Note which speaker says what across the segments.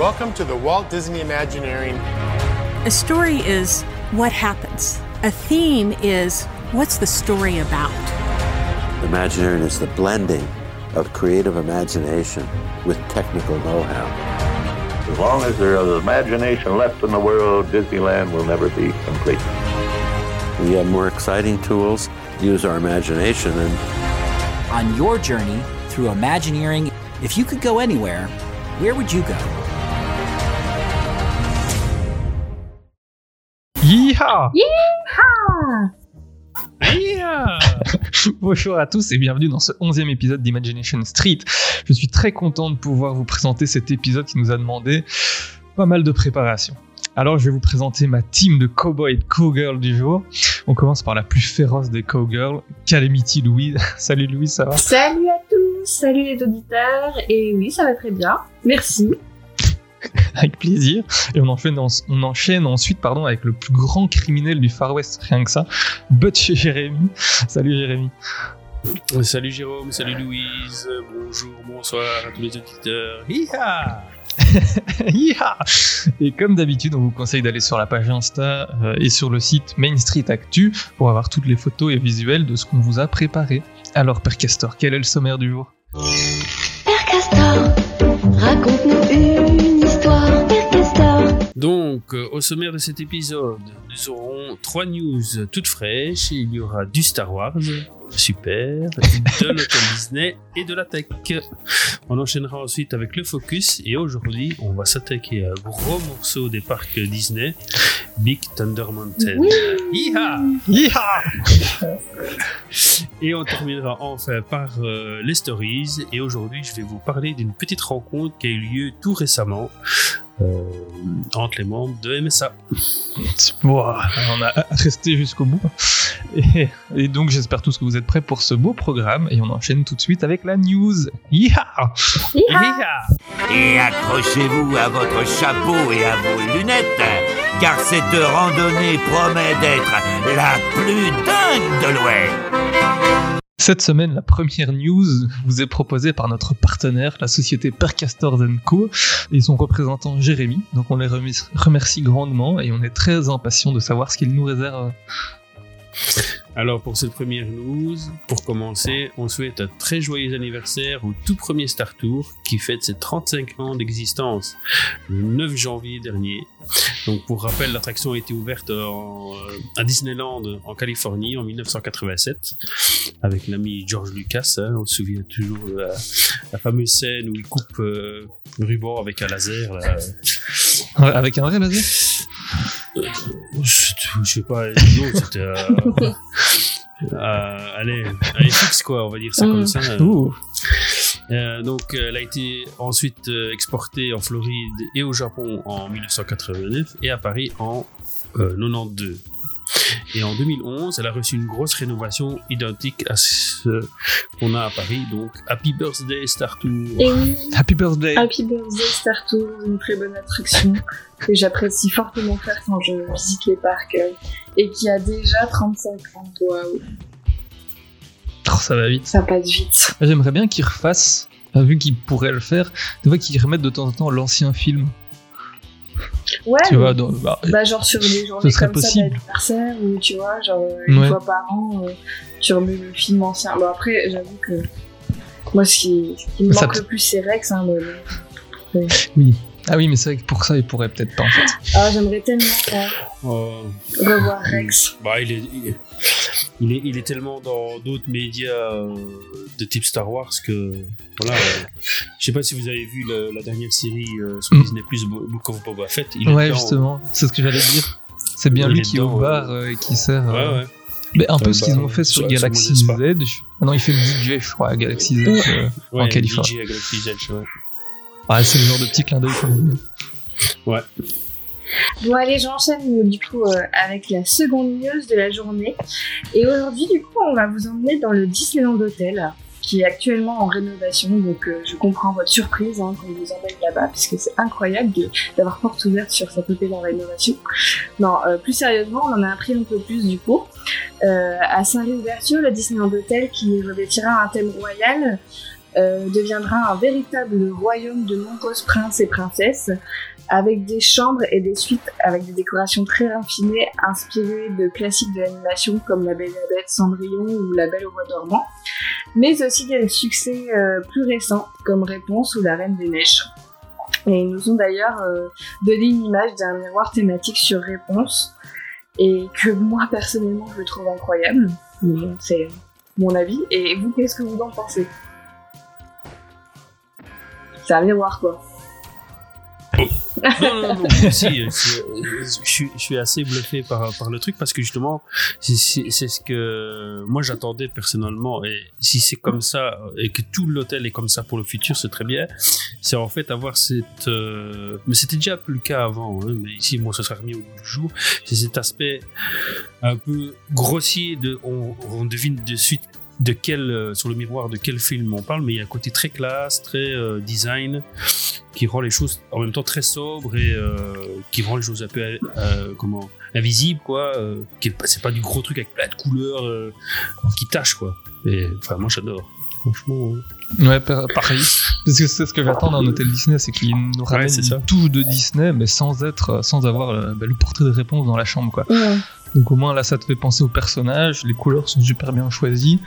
Speaker 1: Welcome to the Walt Disney Imagineering.
Speaker 2: A story is what happens. A theme is what's the story about.
Speaker 3: Imagineering is the blending of creative imagination with technical know-how.
Speaker 4: As long as there is imagination left in the world, Disneyland will never be complete.
Speaker 3: We have more exciting tools, use our imagination, and
Speaker 5: On your journey through Imagineering, if you could go anywhere, where would you go?
Speaker 6: Yeehaw
Speaker 7: Yeehaw
Speaker 6: Yeah Bonjour à tous et bienvenue dans ce onzième épisode d'Imagination Street. Je suis très content de pouvoir vous présenter cet épisode qui nous a demandé pas mal de préparation. Alors je vais vous présenter ma team de cowboy et de cowgirl du jour. On commence par la plus féroce des cowgirls, Calamity Louise. Salut Louise, ça va?
Speaker 7: Salut à tous, salut les auditeurs, et oui, ça va très bien, merci.
Speaker 6: Avec plaisir. Et on enchaîne, on enchaîne ensuite pardon, avec le plus grand criminel du Far West, rien que ça, Butch Jérémy. Salut Jérémy.
Speaker 8: Salut Jérôme, salut Louise, bonjour, bonsoir à tous les auditeurs. Hiha
Speaker 6: Yeeha et comme d'habitude, on vous conseille d'aller sur la page Insta euh, et sur le site Main Street Actu pour avoir toutes les photos et visuels de ce qu'on vous a préparé. Alors, Père Castor, quel est le sommaire du jour?
Speaker 9: Père Castor, raconte-nous une.
Speaker 8: Donc, euh, au sommaire de cet épisode, nous aurons trois news toutes fraîches. Il y aura du Star Wars, super, de l'hôtel Disney et de la tech. On enchaînera ensuite avec le focus et aujourd'hui, on va s'attaquer à un gros morceau des parcs Disney, Big Thunder Mountain.
Speaker 7: Oui.
Speaker 8: Yeeha Et on terminera enfin par euh, les stories. Et aujourd'hui, je vais vous parler d'une petite rencontre qui a eu lieu tout récemment entre les membres de MSA.
Speaker 6: Bon, on a resté jusqu'au bout. Et, et donc, j'espère tous que vous êtes prêts pour ce beau programme. Et on enchaîne tout de suite avec la news. Yeeha
Speaker 10: Et accrochez-vous à votre chapeau et à vos lunettes, car cette randonnée promet d'être la plus dingue de l'Ouest.
Speaker 6: Cette semaine, la première news vous est proposée par notre partenaire, la société Percastors Co. et son représentant Jérémy. Donc on les remercie, grandement et on est très impatient de savoir ce qu'ils nous réservent.
Speaker 8: Alors pour cette première news, pour commencer, on souhaite un très joyeux anniversaire au tout premier Star Tour qui fête ses 35 ans d'existence le 9 janvier dernier. Donc pour rappel, l'attraction a été ouverte en- à Disneyland en Californie en 1987 avec l'ami George Lucas. hein. on se souvient toujours de la, la fameuse scène où il coupe euh, le ruban avec un laser. là.
Speaker 6: Avec un vrai laser?
Speaker 8: Euh, je, je sais pas, non, c'était. Euh, euh, allez, allez, fixe quoi, on va dire ça
Speaker 7: Mm.
Speaker 8: comme ça.
Speaker 6: Ouh.
Speaker 8: Euh, donc, euh, elle a été ensuite euh, exportée en Floride et au Japon en 1989 et à Paris en euh, 92. Et en 2011, elle a reçu une grosse rénovation identique à ce qu'on a à Paris. Donc, Happy Birthday Star Tour.
Speaker 7: Et oui,
Speaker 6: Happy birthday
Speaker 7: Happy Birthday Star Tour, une très bonne attraction que j'apprécie fortement faire quand je visite les parcs euh, et qui a déjà 35 ans. Waouh,
Speaker 6: Oh, Ça va vite.
Speaker 7: ça passe vite.
Speaker 6: J'aimerais bien qu'ils refassent, vu qu'ils pourraient le faire, fois qu'ils remettent de temps en temps l'ancien film.
Speaker 7: Ouais,
Speaker 6: Tu vois, bah,
Speaker 7: bah, genre sur des journées comme
Speaker 6: possible.
Speaker 7: ça d'anniversaire ou tu vois, genre euh, une
Speaker 6: Ouais.
Speaker 7: fois par an, euh, tu remets le film ancien. Bon, après, j'avoue que moi, ce qui, ce qui me
Speaker 6: Ça
Speaker 7: manque le plus, c'est Rex. Hein,
Speaker 6: oui. Ah oui, mais c'est vrai que pour ça, ils pourraient peut-être pas en fait.
Speaker 7: Ah, j'aimerais tellement euh,
Speaker 8: Oh,
Speaker 7: revoir Rex.
Speaker 8: Bah, il est, il est, il est, il est tellement dans d'autres médias euh, de type Star Wars que voilà. euh, je sais pas si vous avez vu le- la dernière série euh, sur
Speaker 6: Mm.
Speaker 8: Disney Plus, Book of Boba Fett. Il est
Speaker 6: Ouais,
Speaker 8: dedans.
Speaker 6: justement, c'est ce que j'allais dire. C'est bien
Speaker 8: Il
Speaker 6: lui qui est au bar et qui sert.
Speaker 8: Ouais, ouais.
Speaker 6: Mais un peu ce qu'ils ont fait sur
Speaker 8: sur-
Speaker 6: Galaxy
Speaker 8: sur
Speaker 6: Z. Ah non, il fait le DJ, je crois, à Galaxy Z
Speaker 7: Ouais.
Speaker 6: euh, en Californie.
Speaker 8: DJ à Galaxy's Edge, ouais.
Speaker 6: Ah, c'est le genre de petit clin d'œil qu'on aime.
Speaker 8: Ouais.
Speaker 7: Bon, allez, j'enchaîne euh, du coup euh, avec la seconde news de la journée. Et aujourd'hui, du coup, on va vous emmener dans le Disneyland Hotel qui est actuellement en rénovation. Donc, euh, je comprends votre surprise hein, quand on vous emmène là-bas, puisque c'est incroyable d'avoir porte ouverte sur cet hôtel en rénovation. Non, euh, plus sérieusement, on en a appris un peu plus du coup. Euh, à sa réouverture, le Disneyland Hotel qui revêtira un thème royal euh, deviendra un véritable royaume de nombreuses princes et princesses, avec des chambres et des suites avec des décorations très raffinées, inspirées de classiques de l'animation comme La Belle et la Bête, Cendrillon ou La Belle au Bois dormant, mais aussi des succès euh, plus récents comme Réponse ou La Reine des Neiges. Et ils nous ont d'ailleurs euh, donné une image d'un miroir thématique sur Réponse, et que moi personnellement je trouve incroyable. Mais c'est mon avis. Et vous, qu'est-ce que vous en pensez? C'est un miroir quoi.
Speaker 8: non, non, non, si, euh, je, suis- assez bluffé par, par le truc parce que justement, c'est- ce que moi j'attendais personnellement. Et si c'est comme ça et que tout l'hôtel est comme ça pour le futur, c'est très bien. C'est en fait avoir cette. euh, mais c'était déjà plus le cas avant, hein, mais ici, moi, ce sera remis au bout du jour. C'est cet aspect un peu grossier de. On, on devine de suite de quel, euh, sur le miroir de quel film on parle, mais il y a un côté très classe, très euh, design, qui rend les choses en même temps très sobres et euh, qui rend les choses un peu comment invisibles quoi. Euh, c'est pas du gros truc avec plein de couleurs euh, qui tâchent quoi. Et enfin moi j'adore. Franchement. euh.
Speaker 6: Ouais, pa- pareil. Parce que c'est ce que j'attends d'un hôtel Disney, c'est qu'il nous ramène
Speaker 8: ça.
Speaker 6: une touche de Disney, mais sans être, sans avoir le, bah, le portrait de réponse dans la chambre, quoi. Donc au moins là, ça te fait penser aux personnages, les couleurs sont super bien choisies,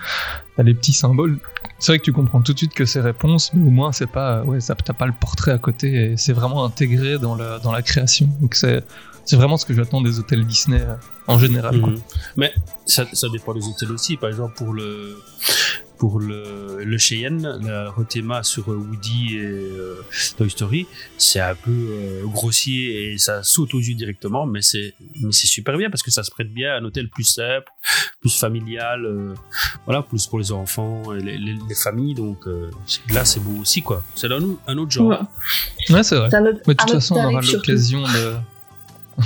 Speaker 6: t'as les petits symboles. C'est vrai que tu comprends tout de suite que c'est réponse, mais au moins c'est pas, ouais, ça- t'as pas le portrait à côté, et c'est vraiment intégré dans la, dans la création. Donc c'est, c'est vraiment ce que j'attends des hôtels Disney euh, en général. quoi.
Speaker 8: Mhm. Mais ça, ça dépend des hôtels aussi. Par exemple, pour le pour le, le Cheyenne, la rethéma sur Woody et euh, Toy Story, c'est un peu euh, grossier et ça saute aux yeux directement, mais c'est mais c'est super bien parce que ça se prête bien à un hôtel plus simple, plus familial, euh, voilà, plus pour les enfants et les, les- les familles. Donc euh, là, c'est beau aussi, quoi. C'est un, au- un autre genre.
Speaker 7: Ouais.
Speaker 6: Ouais, c'est vrai.
Speaker 7: C'est un autre-
Speaker 6: Mais de toute façon, on aura l'occasion de. De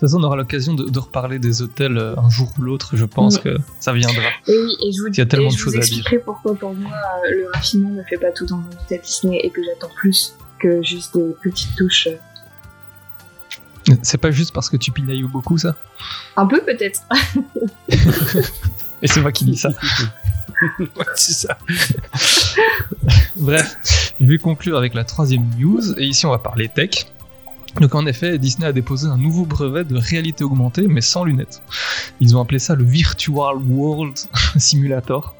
Speaker 6: toute façon, on aura l'occasion de, de reparler des hôtels euh, un jour ou l'autre. Je pense que ça viendra.
Speaker 7: Et oui, et je vous,
Speaker 6: Il y a tellement
Speaker 7: et
Speaker 6: de
Speaker 7: je
Speaker 6: choses
Speaker 7: vous
Speaker 6: à dire.
Speaker 7: expliquerai pourquoi pour moi euh, le raffinement ne fait pas tout dans un hôtel Disney et que j'attends plus que juste des petites touches.
Speaker 6: C'est pas juste parce que tu pinailles beaucoup, ça?
Speaker 7: Un peu peut-être.
Speaker 6: Et c'est moi qui dis ça.
Speaker 8: Ouais, c'est ça.
Speaker 6: Bref, je vais conclure avec la troisième news. Et ici, on va parler tech. Donc en effet, Disney a déposé un nouveau brevet de réalité augmentée, mais sans lunettes. Ils ont appelé ça le Virtual World Simulator.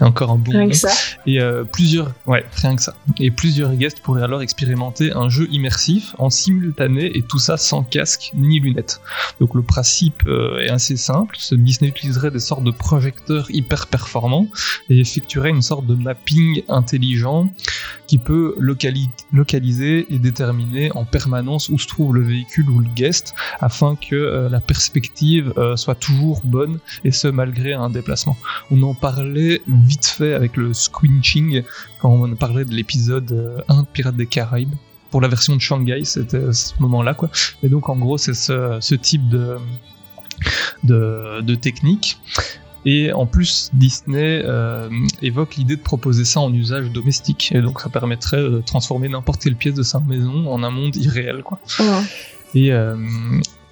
Speaker 6: Encore un bon
Speaker 7: Rien
Speaker 6: nom.
Speaker 7: que ça.
Speaker 6: Et euh, plusieurs, ouais, rien que ça. Et plusieurs guests pourraient alors expérimenter un jeu immersif en simultané et tout ça sans casque ni lunettes. Donc le principe euh, est assez simple. Ce Disney utiliserait des sortes de projecteurs hyper performants et effectuerait une sorte de mapping intelligent qui peut locali- localiser et déterminer en permanence où se trouve le véhicule ou le guest afin que euh, la perspective soit toujours bonne et ce malgré un déplacement. On en parlait vite fait avec le squinching quand on parlait de l'épisode euh, 1 de Pirates des Caraïbes. Pour la version de Shanghai, c'était à ce moment-là, quoi. Et donc, en gros, c'est ce, ce type de, de, de technique. Et en plus, Disney euh, évoque l'idée de proposer ça en usage domestique. Et donc, ça permettrait de transformer n'importe quelle pièce de sa maison en un monde irréel, quoi. Et euh,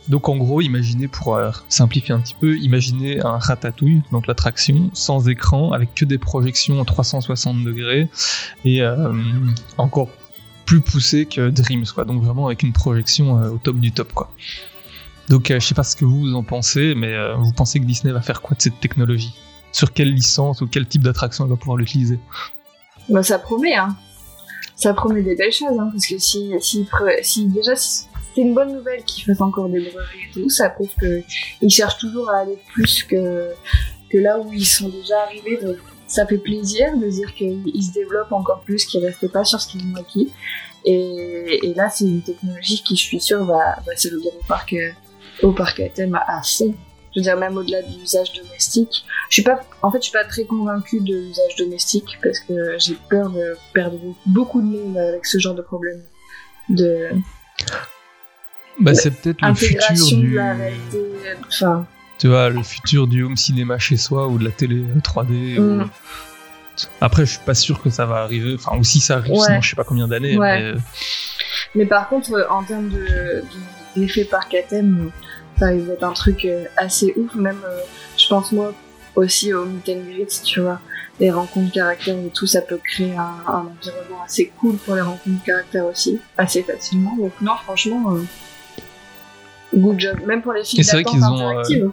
Speaker 6: donc en gros, imaginez pour euh, simplifier un petit peu, imaginez un ratatouille, donc l'attraction, sans écran, avec que des projections à 360 degrés et euh, encore plus poussé que Dreams, quoi. Donc vraiment avec une projection euh, au top du top, quoi. Donc je sais pas ce que vous en pensez, mais vous pensez que Disney va faire quoi de cette technologie? Sur quelle licence ou quel type d'attraction il va pouvoir l'utiliser?
Speaker 7: Bah, ça promet, hein. Ça promet des belles choses, hein, parce que si, si, déjà c'est une bonne nouvelle qu'ils fassent encore des brevets et tout, ça prouve qu'ils cherchent toujours à aller plus que, que là où ils sont déjà arrivés. Donc ça fait plaisir de dire qu'ils se développent encore plus, qu'ils restent pas sur ce qu'ils ont acquis. Et, là, c'est une technologie qui, je suis sûre, va, va se lever au parc, euh, au parc à. Je veux dire, même au-delà de l'usage domestique. Je suis pas, en fait, je suis pas très convaincue de l'usage domestique parce que j'ai peur de perdre beaucoup de monde avec ce genre de problème de
Speaker 6: Bah c'est peut-être le futur
Speaker 7: de
Speaker 6: du...
Speaker 7: la réalité. Enfin,
Speaker 6: tu vois, le futur du home cinéma chez soi ou de la télé euh, 3D. ou-
Speaker 7: Mm.
Speaker 6: Après, je suis pas sûr que ça va arriver. Enfin, ou si ça arrive,
Speaker 7: Ouais.
Speaker 6: sinon je sais pas combien d'années.
Speaker 7: Ouais.
Speaker 6: mais, euh,
Speaker 7: Mais par contre, euh, en termes de, de- d'effet parc à thème, ça risque d'être un truc euh, assez ouf. Même, euh, je pense moi, aussi au meet and greet, tu vois. Les rencontres caractères et tout, ça peut créer un, un environnement assez cool pour les rencontres caractères aussi, assez facilement. Donc non, franchement, euh, good job. Même pour les filles
Speaker 6: c'est vrai qu'ils ont, euh.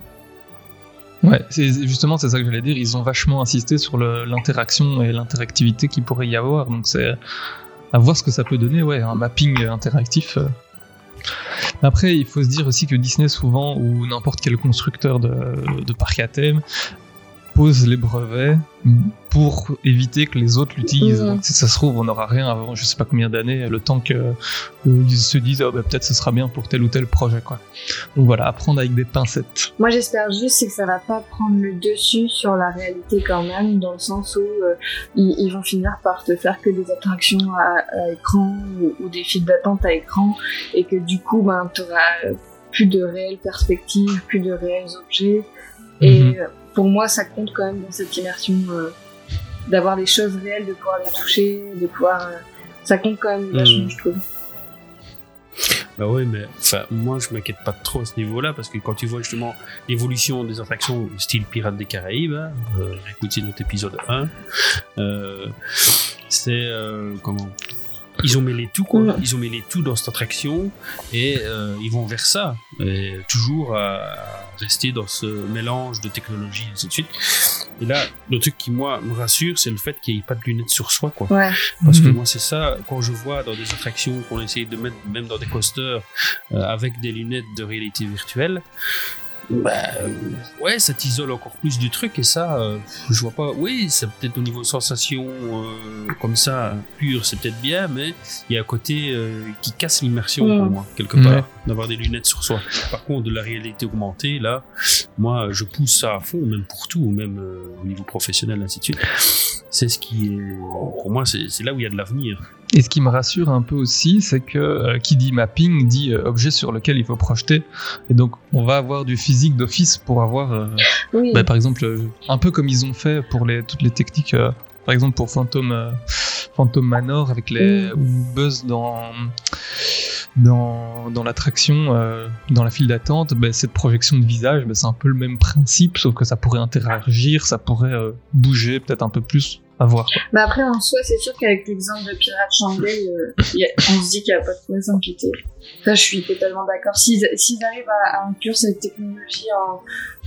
Speaker 6: Ouais, c'est justement c'est ça que j'allais dire. Ils ont vachement insisté sur l'interaction et l'interactivité qu'il pourrait y avoir. Donc c'est à voir ce que ça peut donner. Ouais, un mapping interactif. euh. Après, il faut se dire aussi que Disney souvent ou n'importe quel constructeur de, de parc à thème pose les brevets pour éviter que les autres l'utilisent. Donc si ça se trouve, on n'aura rien avant je sais pas combien d'années, le temps que euh, ils se disent oh, bah, peut-être ce sera bien pour tel ou tel projet quoi. Donc voilà, apprendre avec des pincettes.
Speaker 7: Moi, j'espère juste que ça va pas prendre le dessus sur la réalité quand même, dans le sens où euh, ils, ils vont finir par te faire que des attractions à, à écran ou, ou des files d'attente à écran, et que du coup, ben, tu auras plus de réelles perspectives, plus de réels objets. Et
Speaker 6: Mhm.
Speaker 7: euh, pour moi, ça compte quand même dans cette immersion euh, d'avoir des choses réelles, de pouvoir les toucher, de pouvoir. euh, ça compte quand même vachement,
Speaker 8: Mhm.
Speaker 7: je trouve.
Speaker 8: Bah ouais, mais enfin, moi je m'inquiète pas trop à ce niveau-là parce que quand tu vois justement l'évolution des attractions style Pirates des Caraïbes, hein, euh, écoutez notre épisode 1, euh, c'est comment ils ont mêlé tout quoi, ils ont mêlé tout dans cette attraction et euh, ils vont vers ça, et toujours à, à rester dans ce mélange de technologie et ainsi de suite. Et là, le truc qui moi me rassure, c'est le fait qu'il n'y ait pas de lunettes sur soi quoi.
Speaker 7: Ouais.
Speaker 8: Parce que
Speaker 6: Mhm.
Speaker 8: moi, c'est ça, quand je vois dans des attractions qu'on essaye de mettre, même dans des coasters, euh, avec des lunettes de réalité virtuelle, bah, ouais, ça t'isole encore plus du truc, et ça, euh, je vois pas. Oui, c'est peut-être au niveau sensation, euh, comme ça, pur, c'est peut-être bien, mais il y a un côté euh, qui casse l'immersion pour
Speaker 7: Mhm.
Speaker 8: moi, quelque
Speaker 6: Ouais.
Speaker 8: part, d'avoir des lunettes sur soi. Par contre, de la réalité augmentée, là, moi, je pousse ça à fond, même pour tout, même euh, au niveau professionnel, ainsi de suite. C'est ce qui est, pour moi, c'est là où il y a de l'avenir.
Speaker 6: Et ce qui me rassure un peu aussi, c'est que euh, qui dit mapping dit euh, objet sur lequel il faut projeter. Et donc, on va avoir du physique d'office pour avoir, euh,
Speaker 7: Oui.
Speaker 6: bah, par exemple, euh, un peu comme ils ont fait pour les, toutes les techniques, euh, par exemple pour Phantom, euh, Phantom Manor avec les ou Buzz dans dans, dans l'attraction, euh, dans la file d'attente, bah, cette projection de visage, bah, c'est un peu le même principe, sauf que ça pourrait interagir, ça pourrait euh, bouger peut-être un peu plus à voir. quoi.
Speaker 7: Mais après, en soi, c'est sûr qu'avec l'exemple de Pirate Shanghai, euh, on se dit qu'il n'y a pas de quoi s'inquiéter. Ça, je suis totalement d'accord. S'ils arrivent à, à inclure cette technologie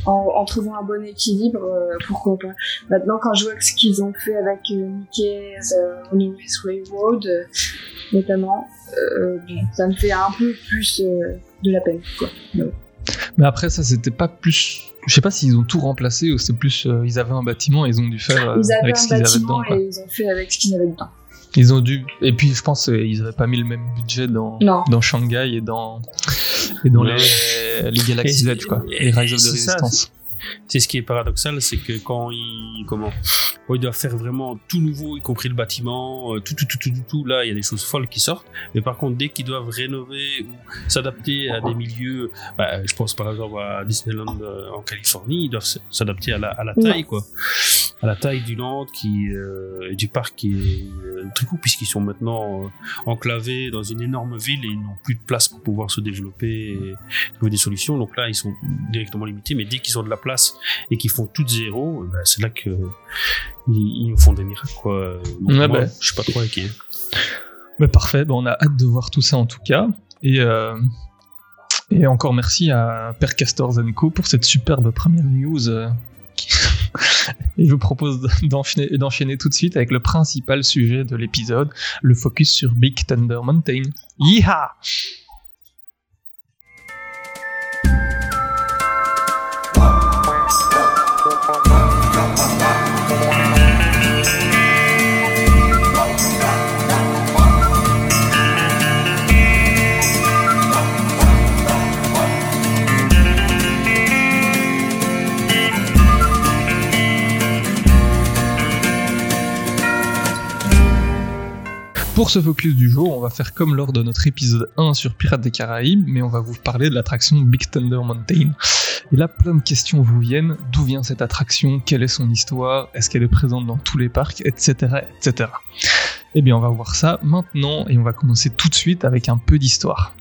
Speaker 7: en, en, en trouvant un bon équilibre, euh, pourquoi pas. Maintenant, quand je vois ce qu'ils ont fait avec euh, Mickey's euh, Railroad, euh, notamment, ça me fait un peu plus de la peine. Quoi. Mais
Speaker 6: après, ça, c'était pas plus. Je sais pas s'ils ont tout remplacé ou c'est plus. euh, ils avaient un bâtiment et ils ont dû faire euh,
Speaker 7: Ils avaient
Speaker 6: avec ce qu'ils avaient dedans. Quoi.
Speaker 7: et ils ont fait avec ce qu'ils avaient dedans.
Speaker 6: Ils ont dû. Et puis, je pense qu'ils avaient pas mis le même budget dans,
Speaker 7: Non.
Speaker 6: dans Shanghai et dans, et dans
Speaker 8: Ouais.
Speaker 6: les, les Galaxy Edge, quoi.
Speaker 8: et-
Speaker 6: Les Rise of the
Speaker 8: c'est ça,
Speaker 6: Resistance.
Speaker 8: C'est ce qui est paradoxal, c'est que quand ils, comment, quand ils doivent faire vraiment tout nouveau, y compris le bâtiment, euh, tout, tout, tout, tout, tout, tout, là, il y a des choses folles qui sortent. Mais par contre, dès qu'ils doivent rénover ou s'adapter à des milieux, bah, je pense par exemple à Disneyland euh, en Californie, ils doivent s'adapter à la, à la taille, quoi. À la taille du land qui, euh, du parc qui est euh, très court puisqu'ils sont maintenant euh, enclavés dans une énorme ville et ils n'ont plus de place pour pouvoir se développer et trouver des solutions. Donc là, ils sont directement limités, mais dès qu'ils ont de la place et qu'ils font tout zéro, ben, c'est là que ils, font des miracles, quoi. Donc, moi,
Speaker 6: bah.
Speaker 8: je suis pas trop inquiet.
Speaker 6: Mais parfait, ben, on a hâte de voir tout ça en tout cas. Et, euh, et encore merci à Père Castor Zenko pour cette superbe première news. Et je vous propose d'enchaîner tout de suite avec le principal sujet de l'épisode, le focus sur Big Thunder Mountain. Yeeha Pour ce focus du jour, on va faire comme lors de notre épisode 1 sur Pirates des Caraïbes, mais on va vous parler de l'attraction Big Thunder Mountain. Et là, plein de questions vous viennent. D'où vient cette attraction? Quelle est son histoire? Est-ce qu'elle est présente dans tous les parcs? Etc. etc. Eh bien, on va voir ça maintenant et on va commencer tout de suite avec un peu d'histoire.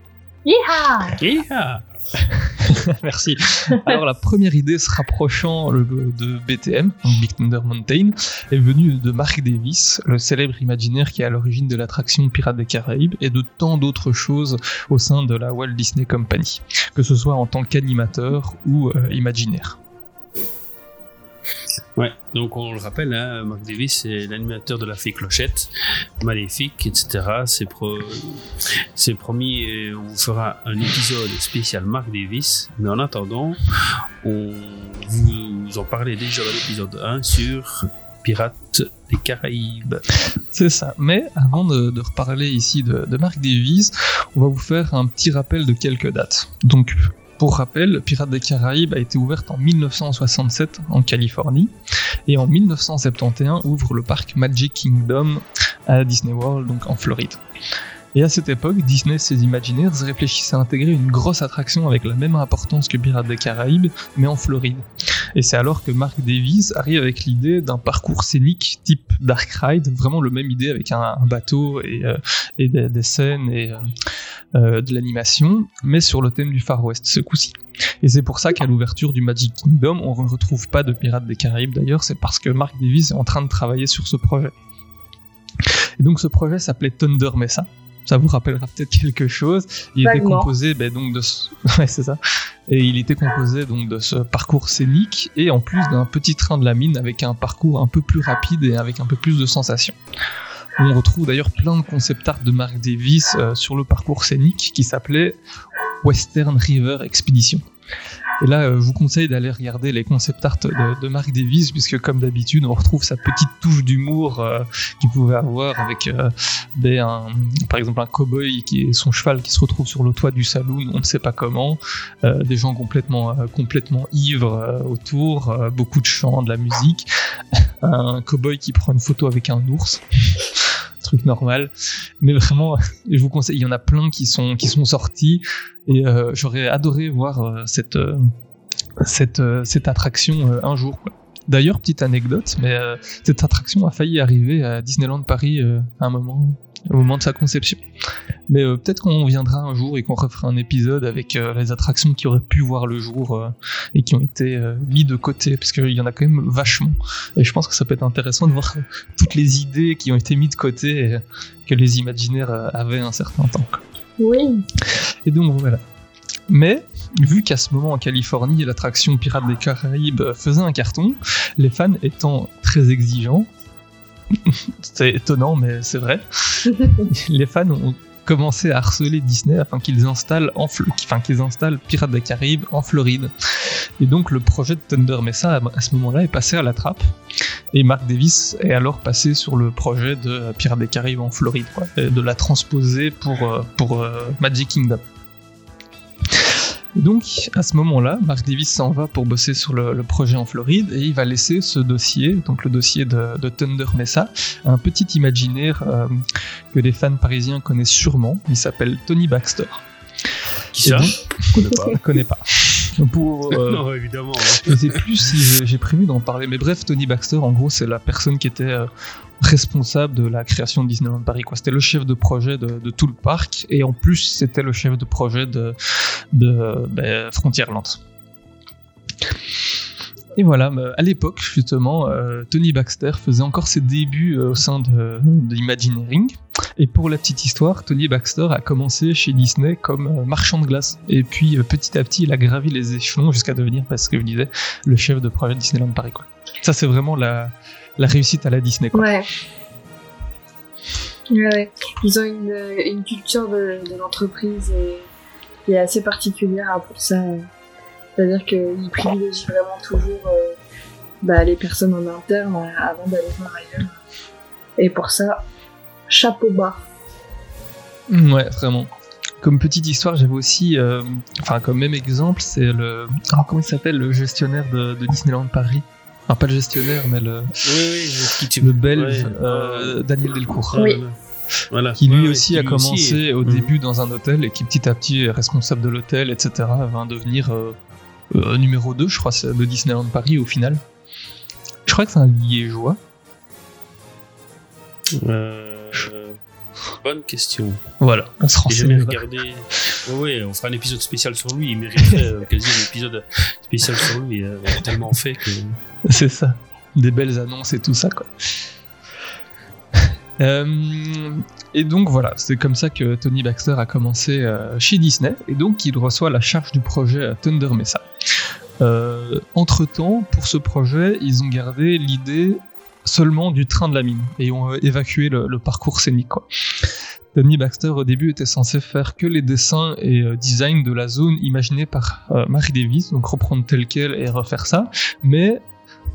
Speaker 7: Yeeha
Speaker 8: Yeah
Speaker 6: Merci. Alors la première idée se rapprochant le- de BTM, Big Thunder Mountain, est venue de Mark Davis, le célèbre imaginaire qui est à l'origine de l'attraction Pirates des Caraïbes et de tant d'autres choses au sein de la Walt Disney Company, que ce soit en tant qu'animateur ou euh, imaginaire.
Speaker 8: Donc on le rappelle, hein, Mark Davis c'est l'animateur de la fée Clochette, Maléfique, etc. C'est pro... c'est promis, euh, on vous fera un épisode spécial Mark Davis, mais en attendant, on vous en parlait déjà dans l'épisode 1 sur Pirates des Caraïbes.
Speaker 6: C'est ça. Mais avant de, de reparler ici de, de Mark Davis, on va vous faire un petit rappel de quelques dates. Donc, pour rappel, Pirates des Caraïbes a été ouverte en 1967 en Californie et en 1971 ouvre le parc Magic Kingdom à Disney World, donc en Floride. Et à cette époque, Disney et ses Imagineers réfléchissaient à intégrer une grosse attraction avec la même importance que Pirates des Caraïbes, mais en Floride. Et c'est alors que Mark Davis arrive avec l'idée d'un parcours scénique type Dark Ride, vraiment le même idée avec un, bateau et, euh, des scènes et euh, euh, de l'animation, mais sur le thème du Far West ce coup-ci. Et c'est pour ça qu'à l'ouverture du Magic Kingdom, on ne retrouve pas de Pirates des Caraïbes d'ailleurs, c'est parce que Mark Davis est en train de travailler sur ce projet. Et donc ce projet s'appelait Thunder Mesa. Ça vous rappellera peut-être quelque chose. Il était composé ben, donc de ce... ouais, c'est ça. Et il était composé donc de ce parcours scénique et en plus d'un petit train de la mine avec un parcours un peu plus rapide et avec un peu plus de sensations. On retrouve d'ailleurs plein de concept art de Mark Davis euh, sur le parcours scénique qui s'appelait Western River Expedition. Et là, euh, je vous conseille d'aller regarder les concept art de, de Mark Davis, puisque comme d'habitude, on retrouve sa petite touche d'humour euh, qu'il pouvait avoir avec, euh, des, un- par exemple, un cowboy qui est son cheval qui se retrouve sur le toit du saloon, on ne sait pas comment, euh, des gens complètement, euh, complètement ivres euh, autour, beaucoup de chants, de la musique, un cowboy qui prend une photo avec un ours. Truc normal. Mais vraiment je vous conseille il y en a plein qui sont qui sont sortis. Et euh, j'aurais adoré voir euh, cette euh, cette cette attraction un jour. D'ailleurs, petite anecdote, mais cette attraction a failli arriver à Disneyland Paris à un moment, au moment de sa conception. Mais euh, peut-être qu'on viendra un jour et qu'on refera un épisode avec euh, les attractions qui auraient pu voir le jour euh, et qui ont été mis de côté, parce qu'il y en a quand même vachement. Et je pense que ça peut être intéressant de voir toutes les idées qui ont été mises de côté et que les imaginaires avaient un certain temps.
Speaker 7: Oui.
Speaker 6: Et donc voilà. Mais vu qu'à ce moment en Californie, l'attraction Pirates des Caraïbes faisait un carton, les fans étant très exigeants, c'est étonnant mais c'est vrai, les fans ont commencé à harceler Disney afin qu'ils installent, en enfin, qu'ils installent Pirates des Caraïbes en Floride. Et donc le projet de Thunder Mesa à ce moment-là est passé à la trappe. Et Mark Davis est alors passé sur le projet de Pirates des Caraïbes en Floride, quoi, et de la transposer pour, euh, pour euh, Magic Kingdom. Donc, à ce moment-là, Mark Davis s'en va pour bosser sur le, le projet en Floride et il va laisser ce dossier, donc le dossier de, de Thunder Mesa, à un petit imaginaire euh, que les fans parisiens connaissent sûrement. Il s'appelle Tony Baxter.
Speaker 8: Qui ça? Je.
Speaker 6: Je connais pas. Pour, euh,
Speaker 8: non, évidemment.
Speaker 6: je sais plus si j'ai- prévu d'en parler, mais bref, Tony Baxter, en gros, c'est la personne qui était euh, responsable de la création de Disneyland Paris. quoi. C'était le chef de projet de, de tout le parc, et en plus, c'était le chef de projet de, de ben, Frontierland. Et voilà, à l'époque, justement, euh, Tony Baxter faisait encore ses débuts au sein de, de Imagineering. Et pour la petite histoire, Tony Baxter a commencé chez Disney comme euh, marchand de glace. Et puis euh, petit à petit, il a gravi les échelons jusqu'à devenir, parce que je disais, le chef de projet Disneyland Paris. Ça, c'est vraiment la, réussite à la Disney. Quoi.
Speaker 7: Ouais. Ils ont une, une culture de, l'entreprise qui est assez particulière hein, pour ça. C'est-à-dire qu'ils privilégient vraiment toujours euh, bah, les personnes en interne euh, avant d'aller voir ailleurs. Et pour ça, chapeau bas.
Speaker 6: Mm, Ouais, vraiment. Comme petite histoire, j'avais aussi, euh, enfin comme même exemple, c'est le, alors, comment il s'appelle le gestionnaire de, de Disneyland Paris? Enfin pas le gestionnaire, mais le,
Speaker 8: Oui, oui,
Speaker 6: le Belge
Speaker 8: ouais,
Speaker 6: euh, Daniel Delcourt.
Speaker 7: Oui.
Speaker 8: voilà. Voilà.
Speaker 6: qui lui
Speaker 8: Ouais,
Speaker 6: aussi
Speaker 8: qui
Speaker 6: a
Speaker 8: lui aussi
Speaker 6: commencé
Speaker 8: est-
Speaker 6: au
Speaker 8: Mhm.
Speaker 6: début dans un hôtel et qui petit à petit est responsable de l'hôtel, etc. va devenir euh, euh, numéro 2, je crois, de Disneyland Paris au final. Je crois que c'est un liégeois.
Speaker 8: Euh, Bonne question.
Speaker 6: Voilà, on se
Speaker 8: J'ai jamais
Speaker 6: renseignera.
Speaker 8: regardé. Oui, on fera un épisode spécial sur lui. Il mériterait euh, quasi un épisode spécial sur lui. euh, tellement fait que.
Speaker 6: C'est ça. Des belles annonces et tout ça, quoi. Euh, et donc voilà, c'est comme ça que Tony Baxter a commencé euh, chez Disney, et donc il reçoit la charge du projet à Thunder Mesa. Euh, entre-temps, pour ce projet, ils ont gardé l'idée seulement du train de la mine, ont euh, évacué le, parcours scénique. Tony Baxter au début était censé faire que les dessins et euh, designs de la zone imaginée par euh, Mary Davis, donc reprendre tel quel et refaire ça, mais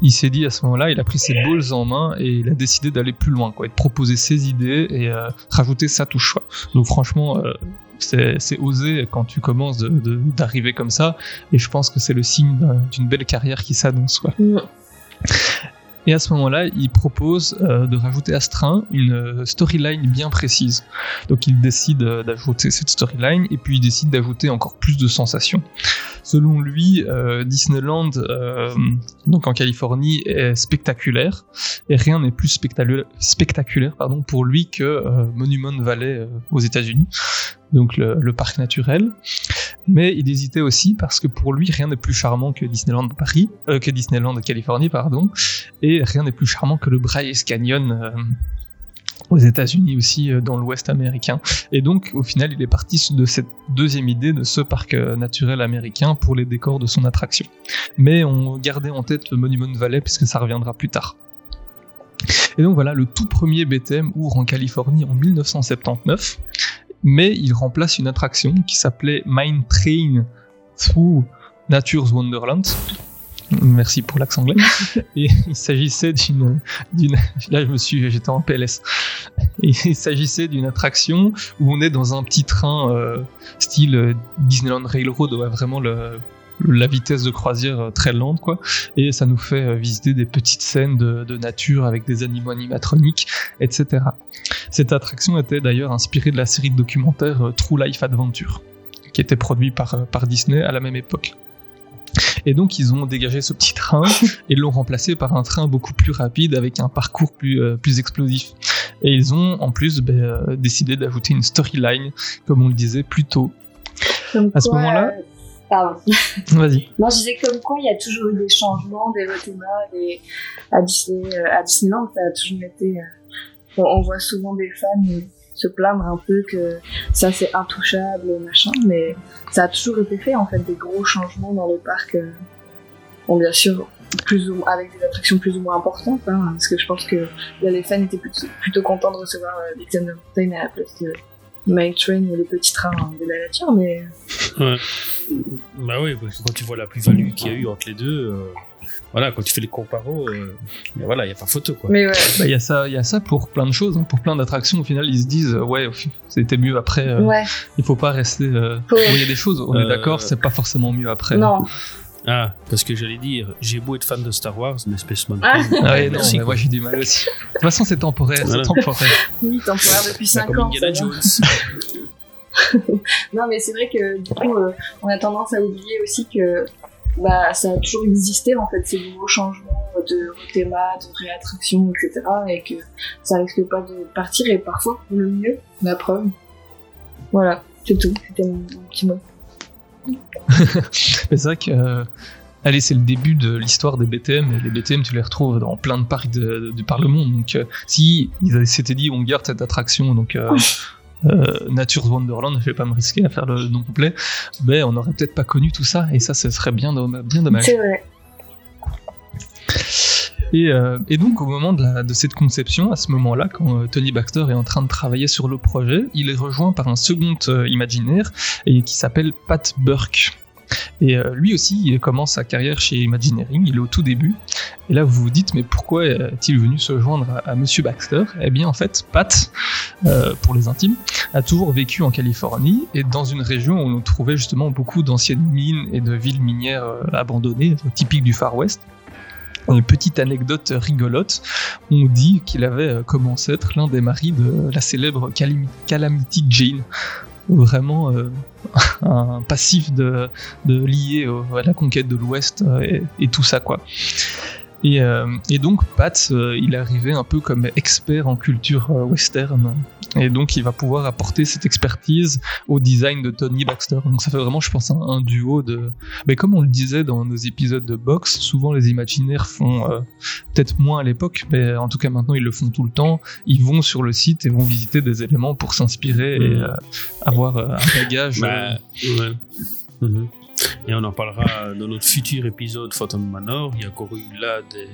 Speaker 6: il s'est dit à ce moment-là, il a pris ses balls en main et il a décidé d'aller plus loin, quoi, et de proposer ses idées et euh, rajouter sa touche. Donc franchement, euh, c'est osé quand tu commences d'arriver comme ça, et je pense que c'est le signe d'un- d'une belle carrière qui s'annonce. Et à ce moment-là, il propose euh, de rajouter à ce train une euh, storyline bien précise. Donc il décide euh, d'ajouter cette storyline et puis il décide d'ajouter encore plus de sensations. Selon lui, euh, Disneyland, euh, donc en Californie, est spectaculaire et rien n'est plus spectaculaire, pardon, pour lui que euh, Monument Valley aux États-Unis, donc le, parc naturel. Mais il hésitait aussi parce que pour lui, rien n'est plus charmant que Disneyland Paris, que Disneyland Californie, pardon, et rien n'est plus charmant que le Bryce Canyon. Aux États-Unis aussi, euh, dans l'Ouest américain. Et donc, au final, il est parti de cette deuxième idée de ce parc euh, naturel américain pour les décors de son attraction. Mais on gardait en tête le Monument Valley puisque ça reviendra plus tard. Et donc voilà, le tout premier BTM ouvre en Californie en 1979, mais il remplace une attraction qui s'appelait Mine Train Through Nature's Wonderland. Merci pour l'accent anglais. Et il s'agissait d'une, là je me suis, j'étais en PLS. Et il s'agissait d'une attraction où on est dans un petit train euh, style euh, Disneyland Railroad, ouais, vraiment le, la vitesse de croisière euh, très lente quoi et ça nous fait visiter des petites scènes de, de nature avec des animaux animatroniques etc cette attraction était d'ailleurs inspirée de la série de documentaires True Life Adventure qui était produit par, par Disney à la même époque et donc ils ont dégagé ce petit train et l'ont remplacé par un train beaucoup plus rapide avec un parcours plus, euh, plus explosif. Et ils ont en plus ben, euh, décidé d'ajouter une storyline, comme on le disait plus tôt.
Speaker 7: Comme
Speaker 6: À ce
Speaker 7: quoi,
Speaker 6: moment-là-
Speaker 7: euh, Pardon.
Speaker 6: Vas-y.
Speaker 7: Non, je disais comme quoi il y a toujours eu des changements, des rethémas, des... à, Disney, à Disneyland, ça a toujours été. On, voit souvent des fans se plaindre un peu que ça c'est intouchable, machin, mais ça a toujours été fait en fait, des gros changements dans le parc. euh, Bon, bien sûr, plus ou, avec des attractions plus ou moins importantes, hein, parce que je pense que les fans étaient plutôt, contents de recevoir euh, Mountain à la place de Main Train ou le petit train hein, de la nature, mais.
Speaker 8: Ouais. Bah oui, parce que quand tu vois la plus-value qu'il y a eu entre les deux, euh, voilà, quand tu fais les comparos, euh, voilà, il n'y a pas photo quoi.
Speaker 7: Mais ouais.
Speaker 6: Bah, Il y, a ça- il y a ça pour plein de choses, hein, pour plein d'attractions. Au final, ils se disent, euh, ouais, c'était mieux après. euh,
Speaker 7: Ouais.
Speaker 6: Il faut pas rester. euh,
Speaker 7: Faut-
Speaker 6: Il y a des choses, on est
Speaker 8: Euh,
Speaker 6: d'accord, c'est pas forcément mieux après.
Speaker 7: Non.
Speaker 8: Ah, parce que j'allais dire, j'ai beau être fan de Star Wars, mais Space Mountain.
Speaker 7: Ah.
Speaker 6: Ah ouais, non, mais moi j'ai du mal aussi. De toute façon, c'est temporaire,
Speaker 8: Voilà.
Speaker 6: c'est temporaire.
Speaker 7: Oui, temporaire depuis
Speaker 8: Bah,
Speaker 7: 5
Speaker 8: comme
Speaker 7: ans. Non, mais c'est vrai que du coup, euh, on a tendance à oublier aussi que bah, ça a toujours existé en fait, ces nouveaux changements de théma, de réattraction, etc. Et que ça risque pas de partir et parfois pour le mieux, la preuve. Voilà, c'est tout. C'était mon, mon petit mot.
Speaker 6: C'est vrai que. euh, allez, c'est le début de l'histoire des BTM, et les BTM, tu les retrouves dans plein de parcs de, de par le monde. Donc, euh, si ils s'étaient dit, on garde cette attraction, donc. euh, euh, Nature's Wonderland, je vais pas me risquer à faire le nom complet, ben on aurait peut-être pas connu tout ça, et ça, ce serait bien, bien dommage.
Speaker 7: C'est vrai.
Speaker 6: Et, euh, et donc au moment de, la- de cette conception, à ce moment-là, quand euh, Tony Baxter est en train de travailler sur le projet, il est rejoint par un second euh, imaginaire et qui s'appelle Pat Burke. Et euh, lui aussi, il commence sa carrière chez Imagineering, il est au tout début. Et là, vous vous dites, mais pourquoi est-il venu se joindre à, à Monsieur Baxter? Eh bien, en fait, Pat, euh, pour les intimes, a toujours vécu en Californie et dans une région où on trouvait justement beaucoup d'anciennes mines et de villes minières euh, abandonnées, typiques du Far West. Une petite anecdote rigolote, on dit qu'il avait euh, commencé à être l'un des maris de la célèbre Calami- Calamity Jane. Vraiment un passif de, de lié à la conquête de l'Ouest euh, et, et tout ça quoi. Et, euh, et donc Pat, euh, il est arrivé un peu comme expert en culture euh, western, et donc il va pouvoir apporter cette expertise au design de Tony Baxter. Donc ça fait vraiment, je pense, un, un duo de. Mais comme on le disait dans nos épisodes de boxe, souvent les imaginaires font peut-être moins à l'époque, mais en tout cas maintenant ils le font tout le temps. Ils vont sur le site et vont visiter des éléments pour s'inspirer et euh, avoir un bagage.
Speaker 8: Bah, ouais. Mhm. Et on en parlera dans notre futur épisode Phantom Manor. Il y a encore eu là des,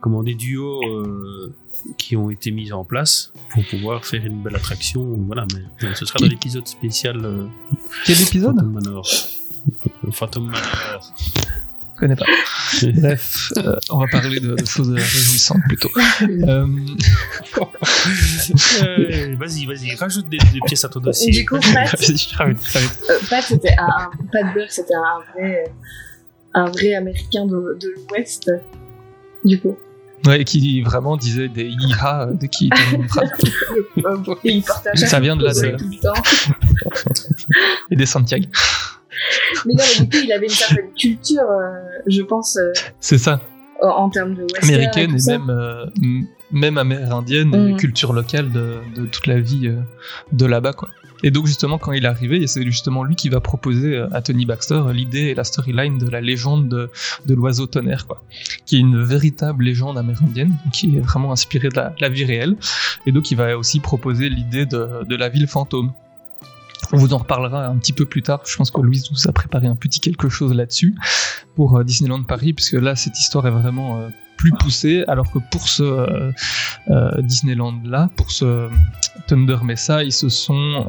Speaker 8: comment, des duos euh, qui ont été mis en place pour pouvoir faire une belle attraction. Voilà, mais ce sera dans l'épisode spécial euh,
Speaker 6: Quel épisode?
Speaker 8: Phantom Manor. Phantom Manor.
Speaker 6: Je connais pas. Bref, euh, on va parler de, de choses réjouissantes plutôt. Euh,
Speaker 8: Euh, vas-y, vas-y, rajoute des, des pièces à ton dossier.
Speaker 7: Du coup, Pat, Pat, c'était un, un- Pat Burke, c'était un vrai, un vrai américain de, de l'Ouest. Du coup,
Speaker 6: Ouais, qui vraiment disait des iha
Speaker 7: et il portait à chaque
Speaker 6: Ça vient de là,
Speaker 7: fois
Speaker 6: de-
Speaker 7: tout le temps.
Speaker 6: et des Santiago.
Speaker 7: Mais non, mais du coup, il avait une certaine culture, euh, je pense, euh,
Speaker 6: C'est ça,
Speaker 7: en- en termes de western.
Speaker 6: américaine et même, euh, même amérindienne, et
Speaker 7: Mm.
Speaker 6: culture locale de, de toute la vie euh, de là-bas. quoi. Et donc justement, quand il est arrivé, c'est justement lui qui va proposer à Tony Baxter l'idée et la storyline de la légende de, de l'oiseau tonnerre, quoi, qui est une véritable légende amérindienne, qui est vraiment inspirée de la, la vie réelle. Et donc il va aussi proposer l'idée de, de la ville fantôme. On vous en reparlera un petit peu plus tard. Je pense que Louise vous a préparé un petit quelque chose là-dessus pour euh, Disneyland Paris, puisque là, cette histoire est vraiment euh, plus poussée, alors que pour ce euh, Disneyland-là, pour ce Thunder Mesa, ils se sont...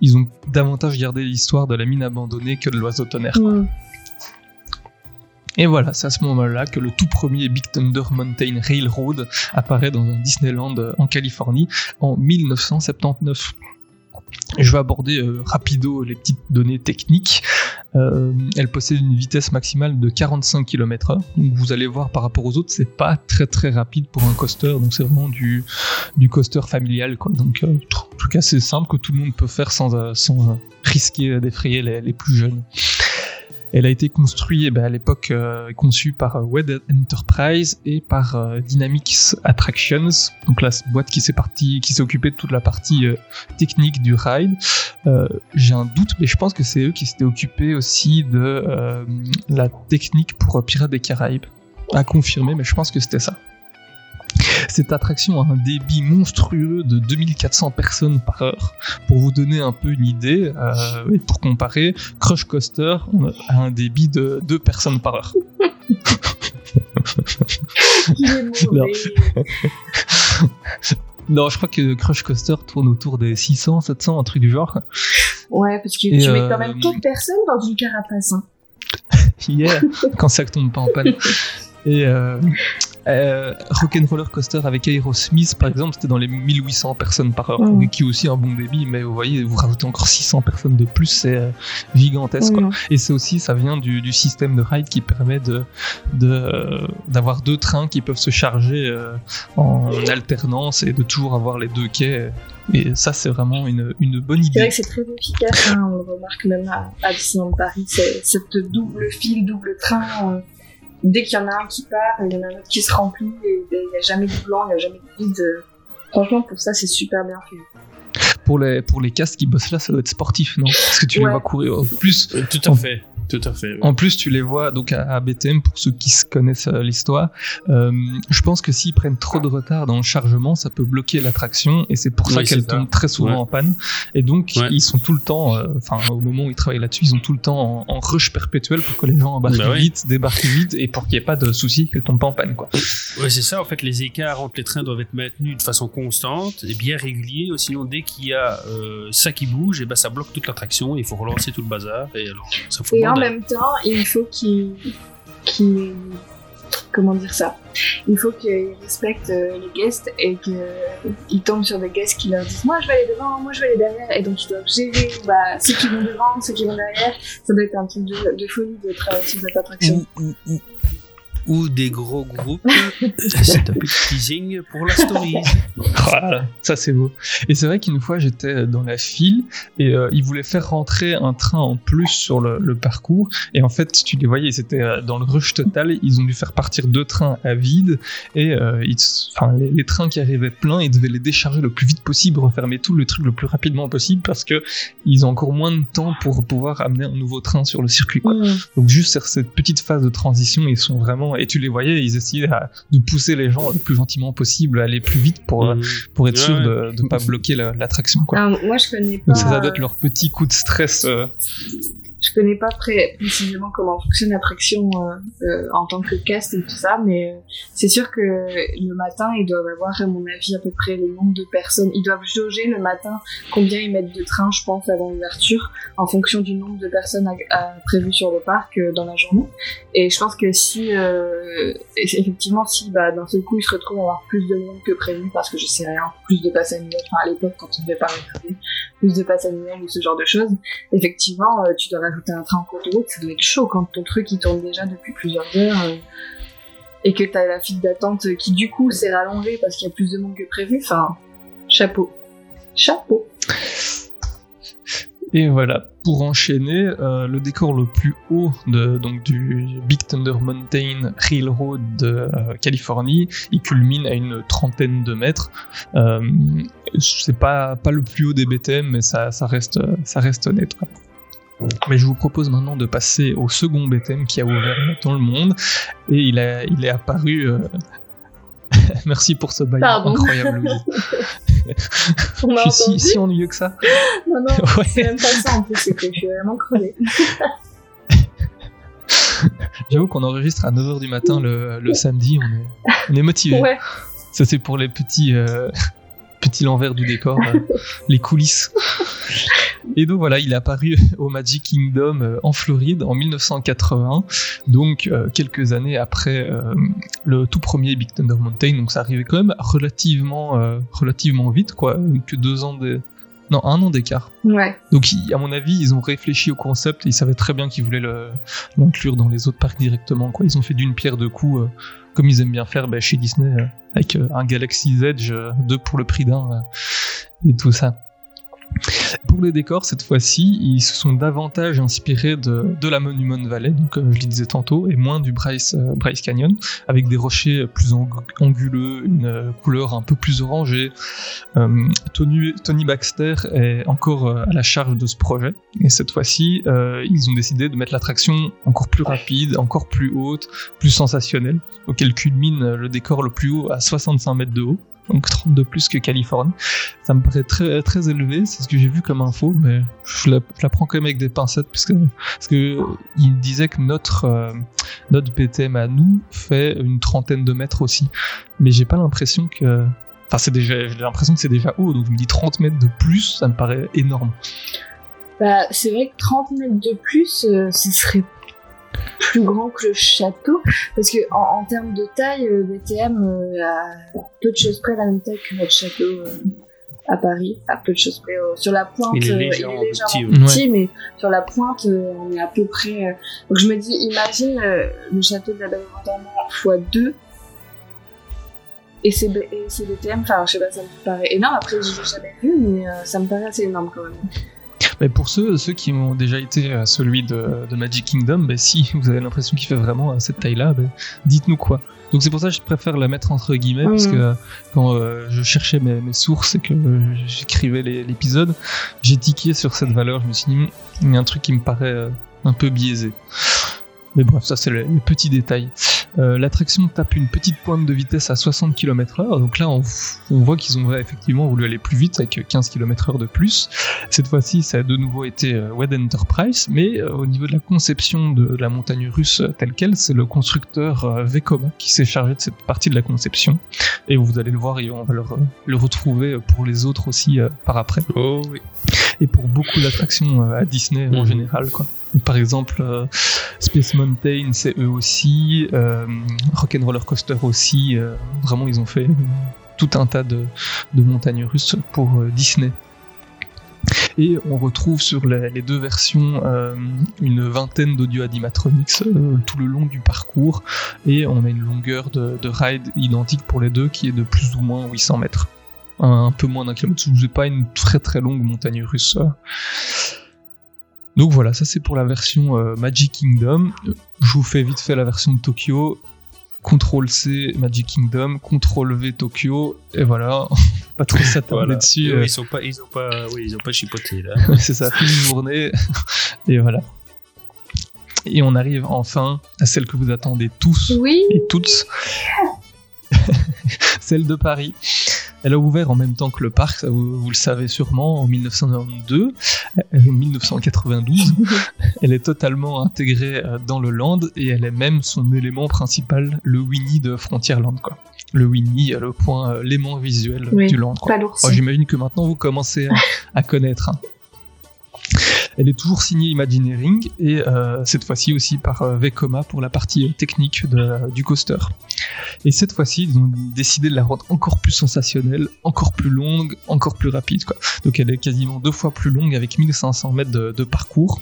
Speaker 6: ils ont davantage gardé l'histoire de la mine abandonnée que de l'oiseau tonnerre.
Speaker 7: Mm.
Speaker 6: Et voilà, c'est à ce moment-là que le tout premier Big Thunder Mountain Railroad apparaît dans un Disneyland en Californie en 1979. Je vais aborder euh, rapido les petites données techniques. Euh, elle possède une vitesse maximale de 45 km/h. Vous allez voir par rapport aux autres, c'est pas très très rapide pour un coaster. Donc c'est vraiment du, coaster familial. Quoi. Donc euh, en tout cas c'est simple que tout le monde peut faire sans, risquer d'effrayer les plus jeunes. Elle a été construite eh ben, à l'époque euh, conçue par euh, Wed Enterprise et par euh, Dynamics Attractions, donc la boîte qui s'est partie, qui s'est occupée de toute la partie technique du ride. J'ai un doute, mais je pense que c'est eux qui s'étaient occupés aussi de la technique pour Pirates des Caraïbes. À confirmer, mais je pense que c'était ça. Cette attraction a un débit monstrueux de 2400 personnes par heure. Pour vous donner un peu une idée, euh, et pour comparer, Crush Coaster a un débit de 2 personnes par heure.
Speaker 7: Il est mauvais.
Speaker 6: Non, je crois que Crush Coaster tourne autour des 600, 700, un truc du genre.
Speaker 7: Ouais, parce que
Speaker 6: Et,
Speaker 7: tu mets
Speaker 6: euh,
Speaker 7: quand même 4 personnes dans une carapace. Hein.
Speaker 6: hier quand ça tombe pas en panne. Et euh, euh, Rock'n'Roller Coaster avec Aerosmith, par exemple, c'était dans les 1800 personnes par heure, qui est aussi un bon débit, mais vous voyez, vous rajoutez encore 600 personnes de plus, c'est euh, gigantesque. quoi. Et c'est aussi, ça vient du, du système de ride qui permet de de, euh, d'avoir deux trains qui peuvent se charger euh, en alternance et de toujours avoir les deux quais. Et ça, c'est vraiment une, une bonne
Speaker 7: C'est vrai
Speaker 6: idée.
Speaker 7: que c'est très efficace, hein, on le remarque même à, à Disneyland Paris, c'est cette double file, double train. Dès qu'il y en a un qui part, il y en a un autre qui se remplit, et il n'y a jamais de blanc, il n'y a jamais de vide. Franchement, pour ça, c'est super bien fait.
Speaker 6: Pour les, pour les castes qui bossent là, ça doit être sportif, non? Parce que tu les vois courir. En plus,
Speaker 8: Euh, Tout à fait, tout à fait.
Speaker 6: En plus, tu les vois donc à, à BTM pour ceux qui se connaissent euh, l'histoire. Euh, je pense que s'ils prennent trop de retard dans le chargement, ça peut bloquer l'attraction et c'est pour ça
Speaker 8: Oui,
Speaker 6: qu'elle tombe très souvent
Speaker 8: Ouais.
Speaker 6: en panne. Et donc,
Speaker 8: Ouais.
Speaker 6: ils sont tout le temps, euh, enfin, au moment où ils travaillent là-dessus, ils sont tout le temps en, en rush perpétuel pour que les gens embarquent
Speaker 8: Bah
Speaker 6: vite, débarquent vite et pour qu'il n'y ait pas de soucis qu'elle tombe pas en panne, quoi.
Speaker 8: Ouais, c'est ça, en fait, les écarts entre les trains doivent être maintenus de façon constante et bien réguliers, sinon dès qu'il y a euh, ça qui bouge, et ben ça bloque toute l'attraction et il faut relancer tout le bazar et alors ça fout le
Speaker 7: Et en
Speaker 8: bordel.
Speaker 7: même temps, il faut qu'il. Comment dire ça? Il faut qu'ils respectent euh, les guests et qu'ils tombent sur des guests qui leur disent Moi je vais aller devant, moi je vais aller derrière. Et donc ils doivent gérer bah, ceux qui vont devant, ceux qui vont derrière. Ça doit être un truc de, de folie de travailler sur cette attraction.
Speaker 8: Ou des gros groupes, c'est un petit teasing pour la story.
Speaker 6: Voilà, ça c'est beau. Et c'est vrai qu'une fois j'étais dans la file et euh, ils voulaient faire rentrer un train en plus sur le, le parcours. Et en fait, tu les voyais, ils étaient euh, dans le rush total. Ils ont dû faire partir deux trains à vide et euh, ils- enfin, les, les trains qui arrivaient pleins, ils devaient les décharger le plus vite possible, refermer tout le truc le plus rapidement possible parce que ils ont encore moins de temps pour pouvoir amener un nouveau train sur le circuit. Quoi. Donc juste sur cette petite phase de transition, ils sont vraiment et tu les voyais, ils essayaient à- de pousser les gens le plus gentiment possible, à aller plus vite pour euh,
Speaker 8: Mhm.
Speaker 6: pour être
Speaker 8: Ouais,
Speaker 6: sûr
Speaker 8: ouais.
Speaker 6: de ne pas bloquer la- l'attraction. quoi.
Speaker 7: Alors, moi, je connais pas.
Speaker 6: Donc ça, ça doit être leur petit coup de stress.
Speaker 7: Je connais pas très précisément comment fonctionne l'attraction euh, euh, en tant que cast et tout ça, mais euh, c'est sûr que le matin, ils doivent avoir, à mon avis, à peu près le nombre de personnes. Ils doivent jauger le matin combien ils mettent de trains, je pense, avant l'ouverture, en fonction du nombre de personnes prévues sur le parc euh, dans la journée. Et je pense que si, effectivement, si bah, d'un seul coup, ils se retrouvent à avoir plus de monde que prévu, parce que je sais rien, plus de annuelles, enfin à l'époque, quand on devait pas regarder, plus de passes annuelles ou ce genre de choses, effectivement, euh, tu dois rajouter un train en cours de route, ça doit être chaud quand ton truc il tourne déjà depuis plusieurs heures euh, et que t'as la file d'attente qui du coup s'est rallongée parce qu'il y a plus de monde que prévu. Enfin, chapeau. Chapeau.
Speaker 6: Et voilà, pour enchaîner, euh, le décor le plus haut de, donc du Big Thunder Mountain Railroad de euh, Californie, il culmine à une trentaine de mètres. Euh, c'est pas, pas le plus haut des BTM, mais ça, ça, reste, ça reste honnête. Mais je vous propose maintenant de passer au second BTM qui a ouvert dans le monde, et il, il est apparu... Merci pour ce bail
Speaker 7: Pardon.
Speaker 6: incroyable. Louise.
Speaker 7: On m'a
Speaker 6: Je suis si, si ennuyeux que ça.
Speaker 7: Non, non,
Speaker 6: Ouais.
Speaker 7: c'est même pas ça en plus, c'est que je suis vraiment crevée.
Speaker 6: J'avoue qu'on enregistre à 9h du matin le, le samedi, on est, on est motivé.
Speaker 7: Ouais.
Speaker 6: Ça c'est pour les petits, euh, petits l'envers du décor, euh, les coulisses. Et donc voilà, il est apparu au Magic Kingdom euh, en Floride en 1980, donc euh, quelques années après le tout premier Big Thunder Mountain, donc ça arrivait quand même relativement, relativement vite, quoi, que deux ans de... Non, un an d'écart.
Speaker 7: Ouais.
Speaker 6: Donc, à mon avis, ils ont réfléchi au concept et ils savaient très bien qu'ils voulaient l'inclure dans les autres parcs directement. Quoi. Ils ont fait d'une pierre deux coups, euh, comme ils aiment bien faire bah, chez Disney, euh, avec euh, un Galaxy's Edge, euh, deux pour le prix d'un, et tout ça. Pour les décors, cette fois-ci, ils se sont davantage inspirés de, la Monument Valley, donc comme je le disais tantôt, et moins du Bryce, euh, Canyon, avec des rochers plus ang- anguleux, une euh, couleur un peu plus orangée. Euh, Tony, Baxter est encore euh, à la charge de ce projet, et cette fois-ci, euh, ils ont décidé de mettre l'attraction encore plus rapide, encore plus haute, plus sensationnelle, auquel culmine euh, le décor le plus haut à 65 mètres de haut. Donc 32 plus que Californie. Ça me paraît très, très élevé, c'est ce que j'ai vu comme info, mais je la, je la prends quand même avec des pincettes, puisque, parce que euh, il disait que notre, euh, notre BTM à nous fait une trentaine de mètres aussi. Mais j'ai pas l'impression que. Enfin, c'est déjà, j'ai l'impression que c'est déjà haut, donc je me dis 30 mètres de plus, ça me paraît énorme.
Speaker 7: Bah, c'est vrai que 30 mètres de plus, euh, ce serait plus grand que le château. Parce que en, en termes de taille, le BTM euh, a peu de choses près la même taille que notre château euh, à Paris. À peu de choses près. euh, sur la pointe,
Speaker 8: Il est
Speaker 7: euh,
Speaker 8: légèrement petit, ouais.
Speaker 7: mais sur la pointe, euh, on est à peu près. euh, Donc je me dis, imagine euh, le château de la Belle x 2 et c'est B- et c'est BTM, enfin je sais pas, ça me paraît énorme. Après, je l'ai jamais vu, mais euh, ça me paraît assez énorme quand même.
Speaker 6: Mais pour ceux, ceux qui ont déjà été à celui de, de Magic Kingdom, ben, si vous avez l'impression qu'il fait vraiment à cette taille-là, ben, dites-nous quoi. Donc c'est pour ça que je préfère la mettre entre guillemets, parce que euh, quand euh, je cherchais mes, mes sources et que euh, j'écrivais les- l'épisode, j'ai tiqué sur cette valeur, je me suis dit, Hmm, il y a un truc qui me paraît euh, un peu biaisé. Mais bref, ça c'est le, les petits détails. Euh, L'attraction tape une petite pointe de vitesse à 60 km/h, donc là on, on voit qu'ils ont effectivement voulu aller plus vite avec 15 km/h de plus. Cette fois-ci, ça a de nouveau été euh, Wed Enterprise, mais euh, au niveau de la conception de la montagne russe telle qu'elle, c'est le constructeur euh, Vekoma qui s'est chargé de cette partie de la conception. Et vous allez le voir, et on va le, re- le retrouver pour les autres aussi par après.
Speaker 8: Oh oui.
Speaker 6: Et pour beaucoup d'attractions à Disney en
Speaker 8: Mhm.
Speaker 6: général, quoi. Par exemple, euh, Space Mountain, c'est eux aussi. Euh, Rock'n'Roller Coaster aussi. euh, vraiment, ils ont fait tout un tas de, montagnes russes pour Disney. Et on retrouve sur les, deux versions une vingtaine d'audio animatronics tout le long du parcours. Et on a une longueur de, de ride identique pour les deux qui est de plus ou moins 800 mètres. Un, peu moins d'un kilomètre. C'est pas une très très longue montagne russe. Donc voilà, ça c'est pour la version euh, Magic Kingdom. Je vous fais vite fait la version de Tokyo. CTRL C Magic Kingdom, CTRL V Tokyo, et voilà, pas trop s'attarder
Speaker 8: Voilà.
Speaker 6: dessus. Euh,
Speaker 8: Ils sont pas, ils ont pas, oui, ils ont pas chipoté là.
Speaker 6: c'est ça, fin de journée, et voilà. Et on arrive enfin à celle que vous attendez tous
Speaker 7: Oui.
Speaker 6: et toutes, celle de Paris. Elle a ouvert en même temps que le parc, ça, vous, vous le savez sûrement, en 1992, euh, 1992. elle est totalement intégrée euh, dans le land et elle est même son élément principal, le Winnie de Frontierland. Quoi. Le Winnie, euh, le point, euh, l'aimant visuel
Speaker 7: Oui,
Speaker 6: du land. Oh, J'imagine que maintenant vous commencez à, à connaître. hein. Elle est toujours signée Imagineering et euh, cette fois-ci aussi par euh, Vekoma pour la partie euh, technique du coaster. Et cette fois-ci, ils ont décidé de la rendre encore plus sensationnelle, encore plus longue, encore plus rapide. Quoi. Donc elle est quasiment deux fois plus longue avec 1500 mètres de, parcours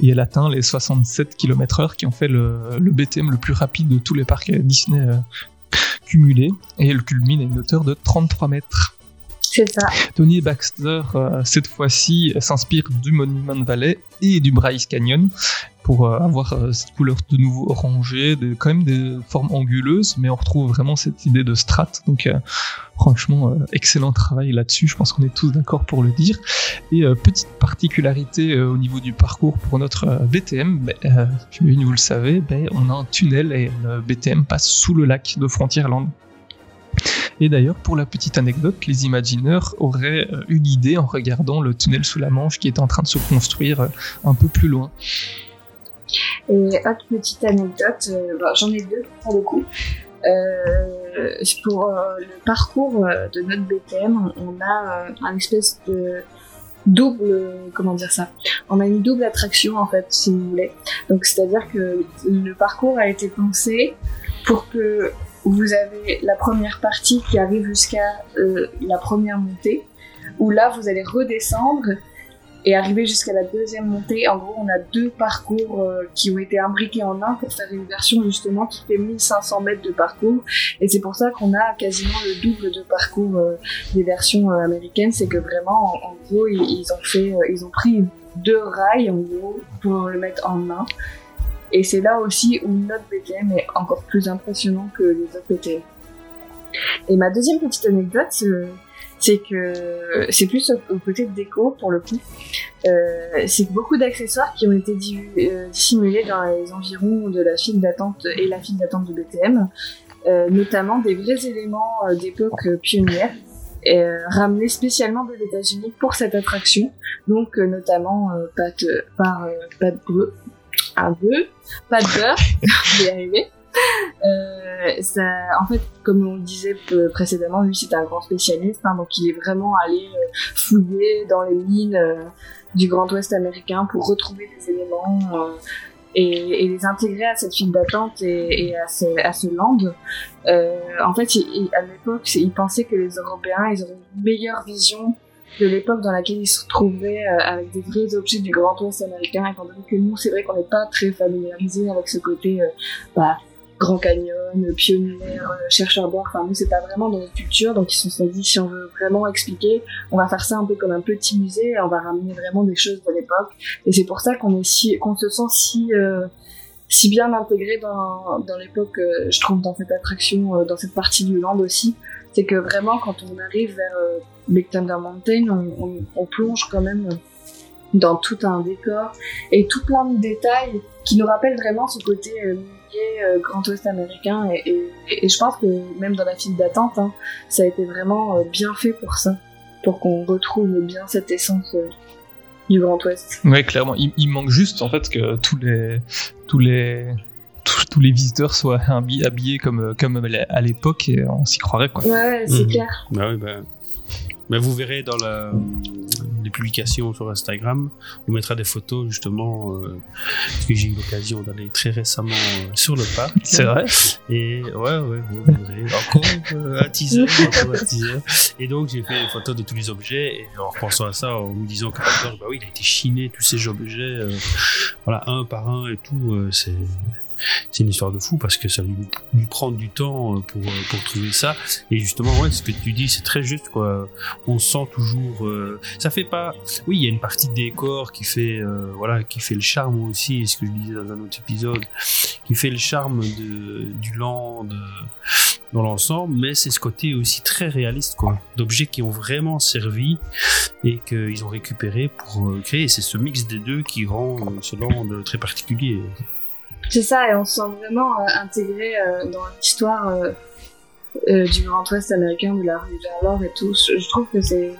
Speaker 6: et elle atteint les 67 km/h qui ont fait le, BTM le plus rapide de tous les parcs Disney cumulés et elle culmine à une hauteur de 33 mètres. Tony Baxter, euh, cette fois-ci, s'inspire du Monument Valley et du Bryce Canyon pour euh, avoir euh, cette couleur de nouveau orangée, quand même des formes anguleuses, mais on retrouve vraiment cette idée de strat. Donc, franchement, excellent travail là-dessus. Je pense qu'on est tous d'accord pour le dire. Et petite particularité au niveau du parcours pour notre BTM, ben, j'imagine que vous le savez, ben, on a un tunnel et le BTM passe sous le lac de Frontierland. Et d'ailleurs, pour la petite anecdote, les imagineurs auraient eu l'idée en regardant le tunnel sous la Manche qui est en train de se construire euh, un peu plus loin.
Speaker 7: Et autre petite anecdote, euh, j'en ai deux pour le coup. Euh, pour le parcours de notre BTM, on a un espèce de double, comment dire ça? On a une double attraction en fait, si vous voulez. Donc c'est-à-dire que le parcours a été pensé pour que vous avez la première partie qui arrive jusqu'à euh, la première montée, où là vous allez redescendre et arriver jusqu'à la deuxième montée. En gros, on a deux parcours euh, qui ont été imbriqués en un pour faire une version justement qui fait 1500 mètres de parcours. Et c'est pour ça qu'on a quasiment le double de parcours euh, des versions américaines. C'est que vraiment, en, gros, ils, ont fait, ils ont pris deux rails en gros pour le mettre en un. Et c'est là aussi où notre BTM est encore plus impressionnant que les autres BTM. Et ma deuxième petite anecdote, euh, c'est que c'est plus au, côté de déco pour le coup. Euh, c'est que beaucoup d'accessoires qui ont été euh, dissimulés dans les environs de la file d'attente et la file d'attente du BTM, notamment des vrais éléments d'époque pionnière. ramenés spécialement des États-Unis pour cette attraction, donc notamment pâte, par pâte bleue, un bœuf, pas de beurre, je vais y arriver. Euh, ça, en fait, comme on le disait précédemment, lui c'était un grand spécialiste, hein, donc il est vraiment allé euh, fouiller dans les mines euh, du Grand Ouest américain pour retrouver des éléments euh, et, et les intégrer à cette file d'attente et, et à, ce, à ce land. En fait, il- il- à l'époque, c'est- il pensait que les Européens ils auraient une meilleure vision de l'époque dans laquelle ils se retrouvaient euh, avec des vrais objets du Grand Ouest américain, étant donné que nous, c'est vrai qu'on n'est pas très familiarisés avec ce côté euh, bah, Grand Canyon, euh, pionnière, chercheur d'or, enfin nous c'est pas vraiment dans notre culture, donc ils se sont dit si on veut vraiment expliquer, on va faire ça un peu comme un petit musée, on va ramener vraiment des choses de l'époque, et c'est pour ça qu'on est si, qu'on se sent si euh, si bien intégré dans, dans l'époque, je trouve, dans cette attraction, dans cette partie du land aussi, c'est que vraiment quand on arrive vers euh, Big Thunder Mountain, on, on, on plonge quand même dans tout un décor et tout plein de détails qui nous rappellent vraiment ce côté euh, euh, Grand Ouest américain et, je pense que même dans la file d'attente, hein, ça a été vraiment euh, bien fait pour ça, pour qu'on retrouve bien cette essence du Grand Ouest.
Speaker 6: Ouais, clairement. Il, il manque juste en fait que tous les tous les tous, les visiteurs soient habi- habillés comme comme à l'époque et on s'y croirait quoi.
Speaker 7: Ouais, c'est
Speaker 8: Mhm.
Speaker 7: clair.
Speaker 8: Bah bah. bah, vous verrez dans la, les publications sur Instagram. On mettra des photos justement euh, parce que j'ai eu l'occasion d'aller très récemment euh, sur le parc.
Speaker 6: C'est vrai.
Speaker 8: Et ouais, ouais, ouais, ouais, encore euh, un teaser, encore un teaser. Et donc j'ai fait des photos de tous les objets et en repensant à ça, en me disant que bah oui, il a été chiné tous ces objets, euh, voilà, un par un et tout. euh, c'est c'est une histoire de fou parce que ça lui, lui prendre du temps euh, pour, euh, pour trouver ça. Et justement, ouais, ce que tu dis, c'est très juste. On sent toujours, euh, ça fait pas, oui, il y a une partie de décor qui fait, voilà, qui fait le charme aussi, ce que je disais dans un autre épisode, qui fait le charme de, du land dans l'ensemble, mais c'est ce côté aussi très réaliste, d'objets qui ont vraiment servi et qu'ils ont récupéré pour créer. C'est ce mix des deux qui rend ce land très particulier.
Speaker 7: C'est ça, et on se sent vraiment euh, intégré euh, dans l'histoire euh, euh, du Grand Ouest américain, de la rue vers l'or et tout. Je, je trouve que c'est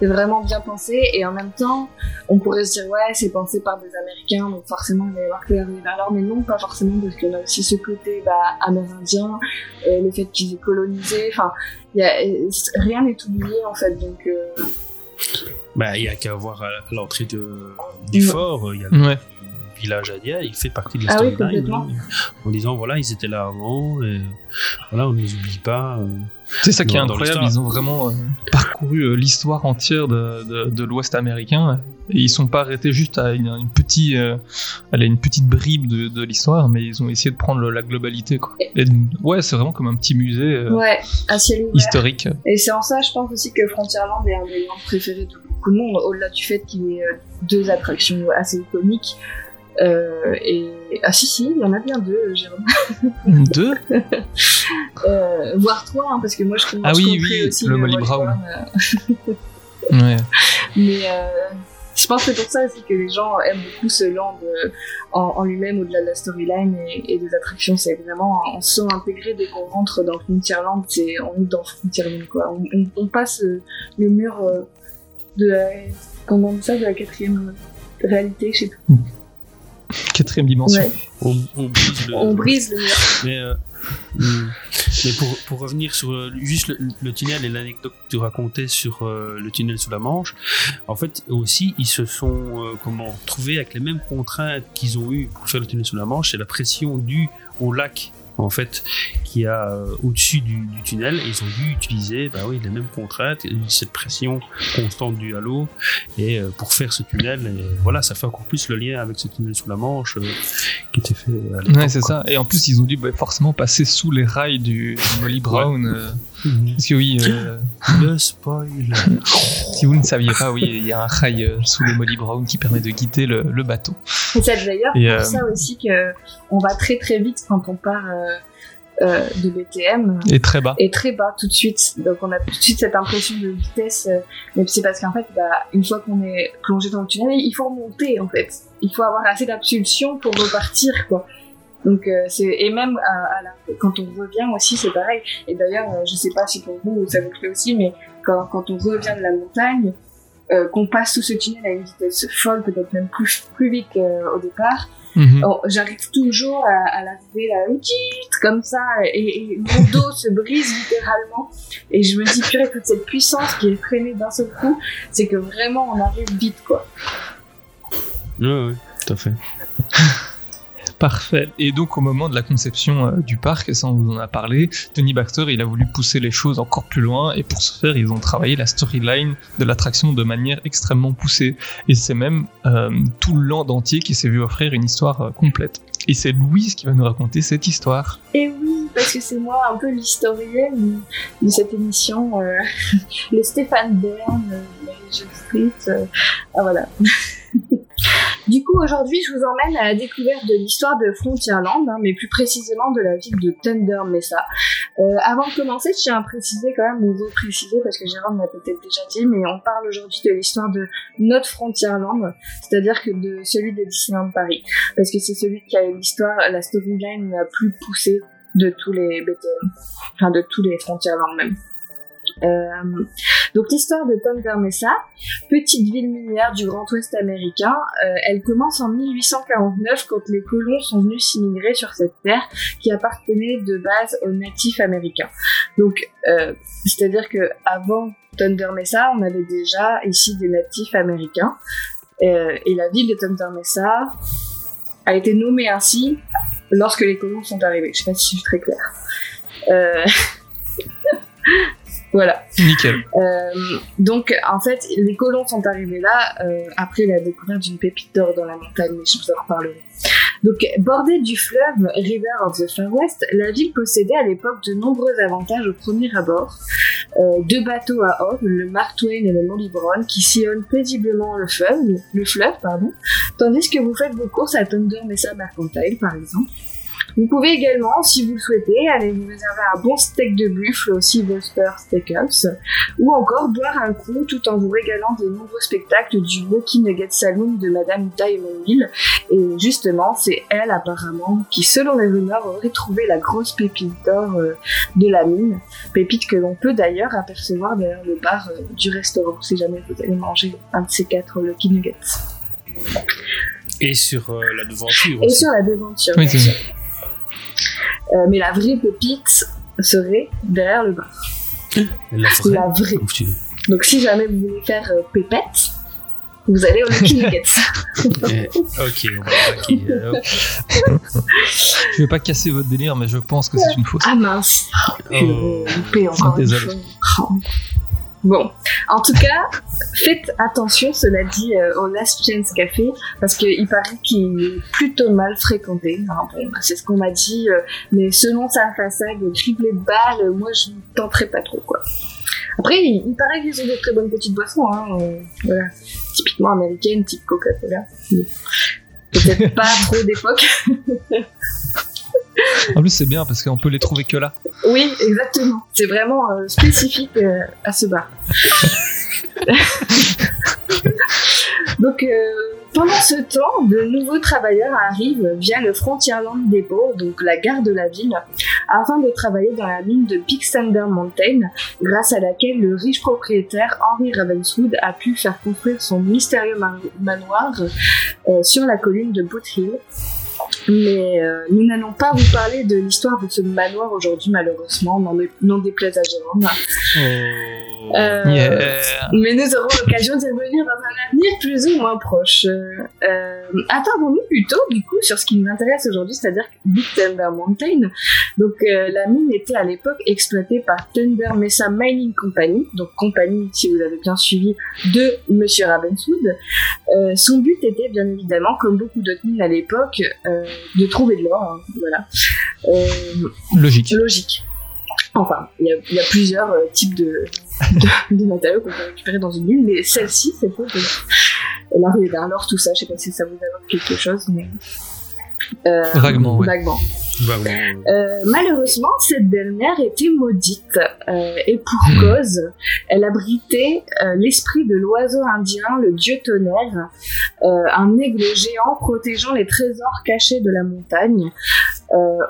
Speaker 7: vraiment bien pensé, et en même temps, on pourrait se dire, ouais, c'est pensé par des Américains, donc forcément, il va y avoir que la rue vers l'or, mais non, pas forcément, parce qu'on a aussi ce côté bah, amérindien, euh, le fait qu'ils aient colonisé, enfin, rien n'est oublié, en fait, donc... euh,
Speaker 8: Bah, il y a qu'à voir à l'entrée de, du
Speaker 7: Ouais.
Speaker 8: fort, il y a le
Speaker 6: Ouais.
Speaker 8: Village Adia, il fait partie de la
Speaker 7: Ah
Speaker 8: storyline, hein, en disant voilà, ils étaient là avant, et voilà, on ne les oublie pas. euh.
Speaker 6: C'est ça qui est incroyable, ils ont vraiment euh, parcouru euh, l'histoire entière de, de, de l'Ouest américain et ils sont pas arrêtés juste à une, une petite, euh, allez, une petite bribe de, de l'histoire, mais ils ont essayé de prendre le- la globalité. Quoi. Et, ouais, c'est vraiment comme un petit musée euh,
Speaker 7: Ouais, à ciel ouvert.
Speaker 6: historique.
Speaker 7: Et c'est en ça, je pense aussi que Frontierland est un des préférés de beaucoup de monde, au-delà du fait qu'il y ait deux attractions assez iconiques. Euh, et ah si si, il y en a bien deux, euh, Jérôme.
Speaker 6: Deux?
Speaker 7: Euh, voire trois, hein, parce que moi je connais
Speaker 6: Ah oui,
Speaker 7: aussi
Speaker 6: le Molly Brown.
Speaker 7: euh,
Speaker 6: Ouais.
Speaker 7: mais euh, je pense que c'est pour ça aussi que les gens aiment beaucoup ce land euh, en, en lui-même, au-delà de la storyline et, et des attractions. C'est vraiment, on se sent intégré dès qu'on rentre dans Frontierland, c'est, on est dans Frontierland, quoi. On, on- on passe euh, le mur euh, de la, comment on dit ça, de la quatrième réalité, je sais plus.
Speaker 6: Quatrième dimension.
Speaker 7: Ouais.
Speaker 8: On, on brise le,
Speaker 7: On brise le mur.
Speaker 8: Mais, euh, hmm. mais pour, pour revenir sur euh, juste le, le tunnel et l'anecdote que tu racontais sur euh, le tunnel sous la Manche, en fait aussi ils se sont euh, comment trouvés avec les mêmes contraintes qu'ils ont eu pour faire le tunnel sous la Manche, c'est la pression due au lac en fait qui a euh, au-dessus du, du tunnel ils ont dû utiliser bah oui les mêmes contraintes et cette pression constante due à l'eau et euh, pour faire ce tunnel et voilà ça fait encore plus le lien avec ce tunnel sous la Manche euh, qui était fait à l'époque,
Speaker 6: Ouais, c'est ça. Et en plus, ils ont dû bah, forcément passer sous les rails du, du Molly Brown.
Speaker 8: Mhm.
Speaker 6: parce que oui, euh,
Speaker 8: Le spoil.
Speaker 6: si vous ne saviez pas, oui, il y a un rail euh, sous le Molly Brown qui permet de guider le, le bateau.
Speaker 7: Et c'est d'ailleurs pour
Speaker 6: euh,
Speaker 7: ça aussi que on va très très vite quand on part euh, euh, de BTM.
Speaker 6: Et très bas.
Speaker 7: Et très bas tout de suite. Donc on a tout de suite cette impression de vitesse. euh, mais c'est parce qu'en fait, bah, une fois qu'on est plongé dans le tunnel, il faut remonter en fait. Il faut avoir assez d'impulsion pour repartir quoi. Donc euh, c'est et même à, à la- quand on revient aussi c'est pareil. Et d'ailleurs euh, je sais pas si pour vous ça vous fait aussi, mais quand, quand on revient de la montagne, euh, qu'on passe sous ce tunnel à une vitesse folle, peut-être même plus plus vite qu'au départ,
Speaker 6: Mhm.
Speaker 7: Oh, j'arrive toujours à, à l'arrivée là, comme ça, et, et mon dos se brise littéralement. Et je me dis, purée, toute cette puissance qui est freinée d'un seul coup, c'est que vraiment on arrive vite, quoi.
Speaker 8: Ouais, ouais, tout à fait.
Speaker 6: Parfait. Et donc au moment de la conception euh, du parc, ça on vous en a parlé, Tony Baxter il a voulu pousser les choses encore plus loin et pour ce faire ils ont travaillé la storyline de l'attraction de manière extrêmement poussée. Et c'est même euh, tout le land entier qui s'est vu offrir une histoire euh, complète. Et c'est Louise qui va nous raconter cette histoire.
Speaker 7: Et oui, parce que c'est moi un peu l'historienne de cette émission, euh, le Stéphane Bern, euh, Region Street, euh, ah voilà. Du coup, aujourd'hui, je vous emmène à la découverte de l'histoire de Frontierland, hein, mais plus précisément de la ville de Thunder Mesa. Euh, avant de commencer, je tiens à préciser quand même, ou vous préciser, parce que Jérôme l'a peut-être déjà dit, mais on parle aujourd'hui de l'histoire de notre Frontierland, c'est-à-dire que de celui de Disneyland Paris, parce que c'est celui qui a l'histoire, la storyline la plus poussée de tous les BTM, enfin de tous les Frontierland même. Euh, donc l'histoire de Thunder Mesa, petite ville minière du Grand Ouest américain, euh, elle commence en 1849 quand les colons sont venus s'immigrer sur cette terre qui appartenait de base aux natifs américains. Donc, euh, c'est-à-dire que avant Thunder Mesa, on avait déjà ici des natifs américains. Euh, et la ville de Thunder Mesa a été nommée ainsi lorsque les colons sont arrivés. Je sais pas si je suis très claire. Voilà.
Speaker 6: Nickel.
Speaker 7: Euh, donc, en fait, les colons sont arrivés là euh, après la découverte d'une pépite d'or dans la montagne, mais je vous en reparlerai. Donc, bordée du fleuve River of the Far West, la ville possédait à l'époque de nombreux avantages au premier abord. Euh, deux bateaux à homme, le Mark Twain et le Molly Brown, qui sillonnent paisiblement le fleuve, le fleuve pardon, tandis que vous faites vos courses à Thunder Mesa Mercantile, par exemple. Vous pouvez également, si vous le souhaitez, aller vous réserver un bon steak de buffle au Sylvester Steakhouse, ou encore boire un coup tout en vous régalant des nombreux spectacles du Lucky Nugget Saloon de Madame Diamond Hill. Et justement, c'est elle apparemment qui, selon les rumeurs, aurait trouvé la grosse pépite d'or euh, de la mine, pépite que l'on peut d'ailleurs apercevoir derrière le bar euh, du restaurant, si jamais vous allez manger un de ces quatre Lucky Nuggets.
Speaker 8: Et sur euh, la devanture
Speaker 7: Et
Speaker 8: aussi.
Speaker 7: sur la devanture.
Speaker 6: Oui,
Speaker 7: bien
Speaker 6: c'est
Speaker 7: sûr. Euh, mais la vraie pépite serait derrière le bar.
Speaker 8: La vraie.
Speaker 7: La Donc si jamais vous voulez faire euh, pépette, vous allez au Lucky Nuggets.
Speaker 8: Eh, ok, on va attaquer. alors.
Speaker 6: Je vais pas casser votre délire, mais je pense que c'est une fausse.
Speaker 7: ah mince,
Speaker 8: Oh.
Speaker 7: j'ai loupé encore une
Speaker 6: Désolé.
Speaker 7: Bon, en tout cas, faites attention, cela dit, euh, au Last Chance Café, parce qu'il paraît qu'il est plutôt mal fréquenté. Bah, c'est ce qu'on m'a dit, euh, mais selon sa façade triplée de balles, moi je ne tenterai pas trop. Après, il, paraît qu'ils ont des très bonnes petites boissons, hein, euh, voilà. typiquement américaines, type Coca-Cola. Peut-être pas trop d'époque.
Speaker 6: En plus, c'est bien parce qu'on peut les trouver que là.
Speaker 7: Oui, exactement. C'est vraiment euh, spécifique euh, à ce bar. Donc, euh, pendant ce temps, de nouveaux travailleurs arrivent via le Frontierland Depot, donc la gare de la ville, afin de travailler dans la mine de Big Thunder Mountain, grâce à laquelle le riche propriétaire Henry Ravenswood a pu faire construire son mystérieux man- manoir euh, sur la colline de Boot Hill. Mais euh, nous n'allons pas vous parler de l'histoire de ce manoir aujourd'hui, malheureusement, n'en dé- n'en déplaise à Jérôme. Euh,
Speaker 6: Yeah.
Speaker 7: Mais nous aurons l'occasion d'y revenir dans un avenir plus ou moins proche. Euh, euh, Attardons-nous plutôt, du coup, sur ce qui nous intéresse aujourd'hui, c'est-à-dire Big Thunder Mountain. Donc, euh, la mine était à l'époque exploitée par Thunder Mesa Mining Company, donc compagnie, si vous avez bien suivi, de Monsieur Ravenswood. Son but était, bien évidemment, comme beaucoup d'autres mines à l'époque, de trouver de l'or. hein, voilà.
Speaker 6: Logique.
Speaker 7: logique. Enfin, il y a, il y a plusieurs euh, types de, de, de matériaux qu'on peut récupérer dans une mine, mais celle-ci, c'est quoi La rue d'un l'or, tout ça, je sais pas si ça vous évoque quelque chose, mais. Euh,
Speaker 6: Vaguement, ouais.
Speaker 7: vaguement.
Speaker 8: Vraiment.
Speaker 7: Euh, malheureusement, cette dernière était maudite, euh, et pour cause, elle abritait euh, l'esprit de l'oiseau indien, le dieu tonnerre, un aigle géant protégeant les trésors cachés de la montagne.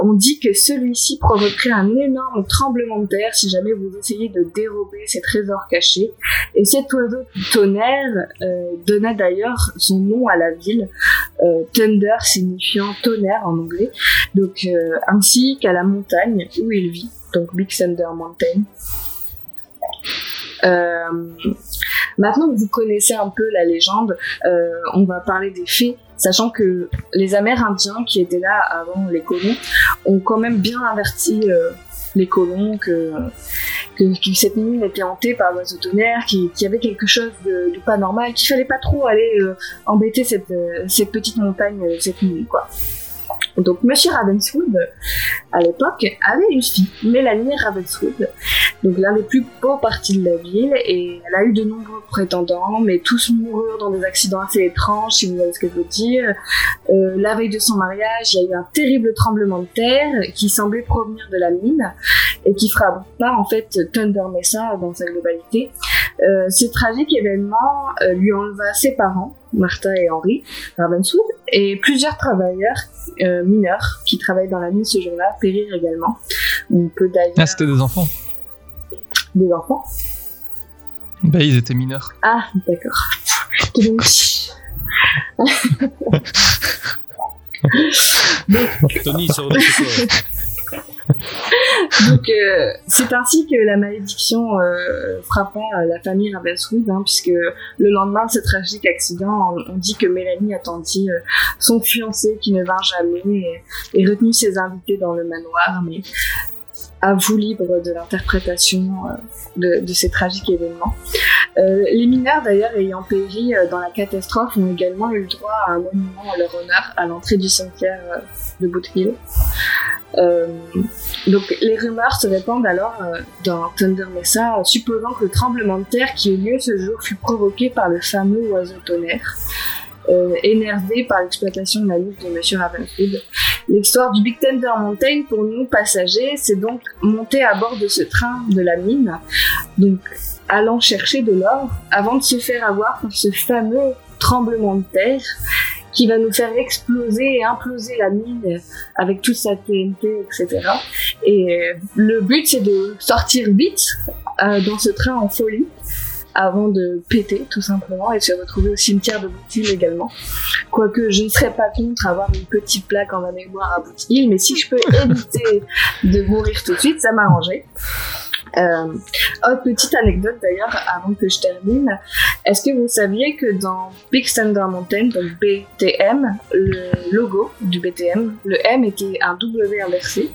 Speaker 7: On dit que celui-ci provoquerait un énorme tremblement de terre si jamais vous essayez de dérober ces trésors cachés. Et cet oiseau tonnerre donna d'ailleurs son nom à la ville, Thunder signifiant tonnerre en anglais, donc ainsi qu'à la montagne où il vit, donc Big Thunder Mountain. Euh, maintenant que vous connaissez un peu la légende, euh, on va parler des faits, sachant que les Amérindiens qui étaient là avant les colons ont quand même bien averti euh, les colons que, cette mine était hantée par l'oiseau tonnerre, qu'il y avait quelque chose de, pas normal, qu'il fallait pas trop aller euh, embêter cette, euh, cette petite montagne, euh, cette mine, quoi. Donc, Monsieur Ravenswood, à l'époque, avait une fille, Mélanie Ravenswood, donc l'un des plus beaux partis de la ville, et elle a eu de nombreux prétendants, mais tous moururent dans des accidents assez étranges, si vous voyez ce que je veux dire. Euh, la veille de son mariage, il y a eu un terrible tremblement de terre qui semblait provenir de la mine et qui frappa en fait Thunder Mesa dans sa globalité. Euh, ce tragique événement euh, lui enleva ses parents, Martha et Henry Ravenswood, et plusieurs travailleurs euh, mineurs qui travaillaient dans la mine ce jour-là périrent également. On peut d'ailleurs
Speaker 6: Ah, c'était des enfants.
Speaker 7: des enfants.
Speaker 6: Bah, ils étaient mineurs.
Speaker 7: Ah, d'accord.
Speaker 8: Tony, chez toi.
Speaker 7: Donc, euh, c'est ainsi que la malédiction euh, frappa euh, la famille Ravenswood, hein, puisque le lendemain de ce tragique accident, on, dit que Mélanie attendit euh, son fiancé qui ne vint jamais et, et ses invités dans le manoir, mais à vous libre de l'interprétation de ces tragiques événements. Euh, les mineurs d'ailleurs ayant péri euh, dans la catastrophe ont également eu le droit à un monument en leur honneur à l'entrée du cimetière euh, de Boot Hill. Euh, donc les rumeurs se répandent alors euh, dans Thunder Mesa, supposant que le tremblement de terre qui eut lieu ce jour fut provoqué par le fameux oiseau tonnerre. Énervé par l'exploitation de la lutte de Monsieur Ravenswood. L'histoire du Big Thunder Mountain, pour nous passagers, c'est donc monter à bord de ce train de la mine, donc allant chercher de l'or, avant de se faire avoir par ce fameux tremblement de terre qui va nous faire exploser et imploser la mine avec toute sa TNT, etc. Et euh, le but, c'est de sortir vite euh, dans ce train en folie avant de péter tout simplement et de se retrouver au cimetière de Boot également. Quoique je ne serais pas contre avoir une petite plaque en ma mémoire à Boot Hill, mais si je peux éviter de mourir tout de suite, ça m'arrangerait. Euh, autre petite anecdote d'ailleurs avant que je termine. Est-ce que vous saviez que dans Big Thunder Mountain, donc BTM, le logo du BTM, le M était un W inversé?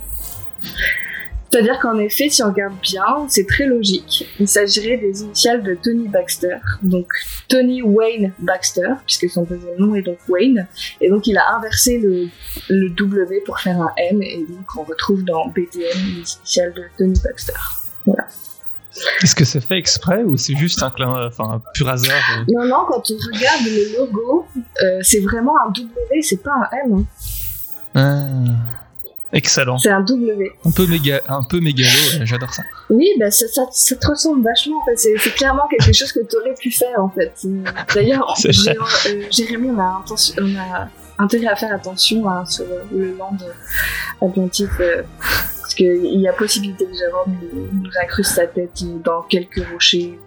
Speaker 7: C'est-à-dire qu'en effet, si on regarde bien, c'est très logique. Il s'agirait des initiales de Tony Baxter. Donc Tony Wayne Baxter, puisque son deuxième nom est donc Wayne. Et donc il a inversé le, le W pour faire un M. Et donc on retrouve dans BTM les initiales de Tony Baxter. Voilà.
Speaker 6: Est-ce que c'est fait exprès ou c'est juste un, clin, enfin, un pur hasard euh?
Speaker 7: Non, non, quand on regarde le logo, euh, c'est vraiment un W, c'est pas un M. hein.
Speaker 6: Ah, Excellent.
Speaker 7: C'est un W.
Speaker 6: Un peu, méga, un peu mégalo, j'adore ça.
Speaker 7: Oui, bah ça, ça, ça te ressemble vachement. En fait. C'est clairement quelque chose que tu aurais pu faire en fait. Euh, D'ailleurs, euh, Jérémy, on a, intention- on a intérêt à faire attention hein, sur le land Atlantique parce qu'il y a possibilité que Jérôme nous, incruste sa tête dans quelques rochers.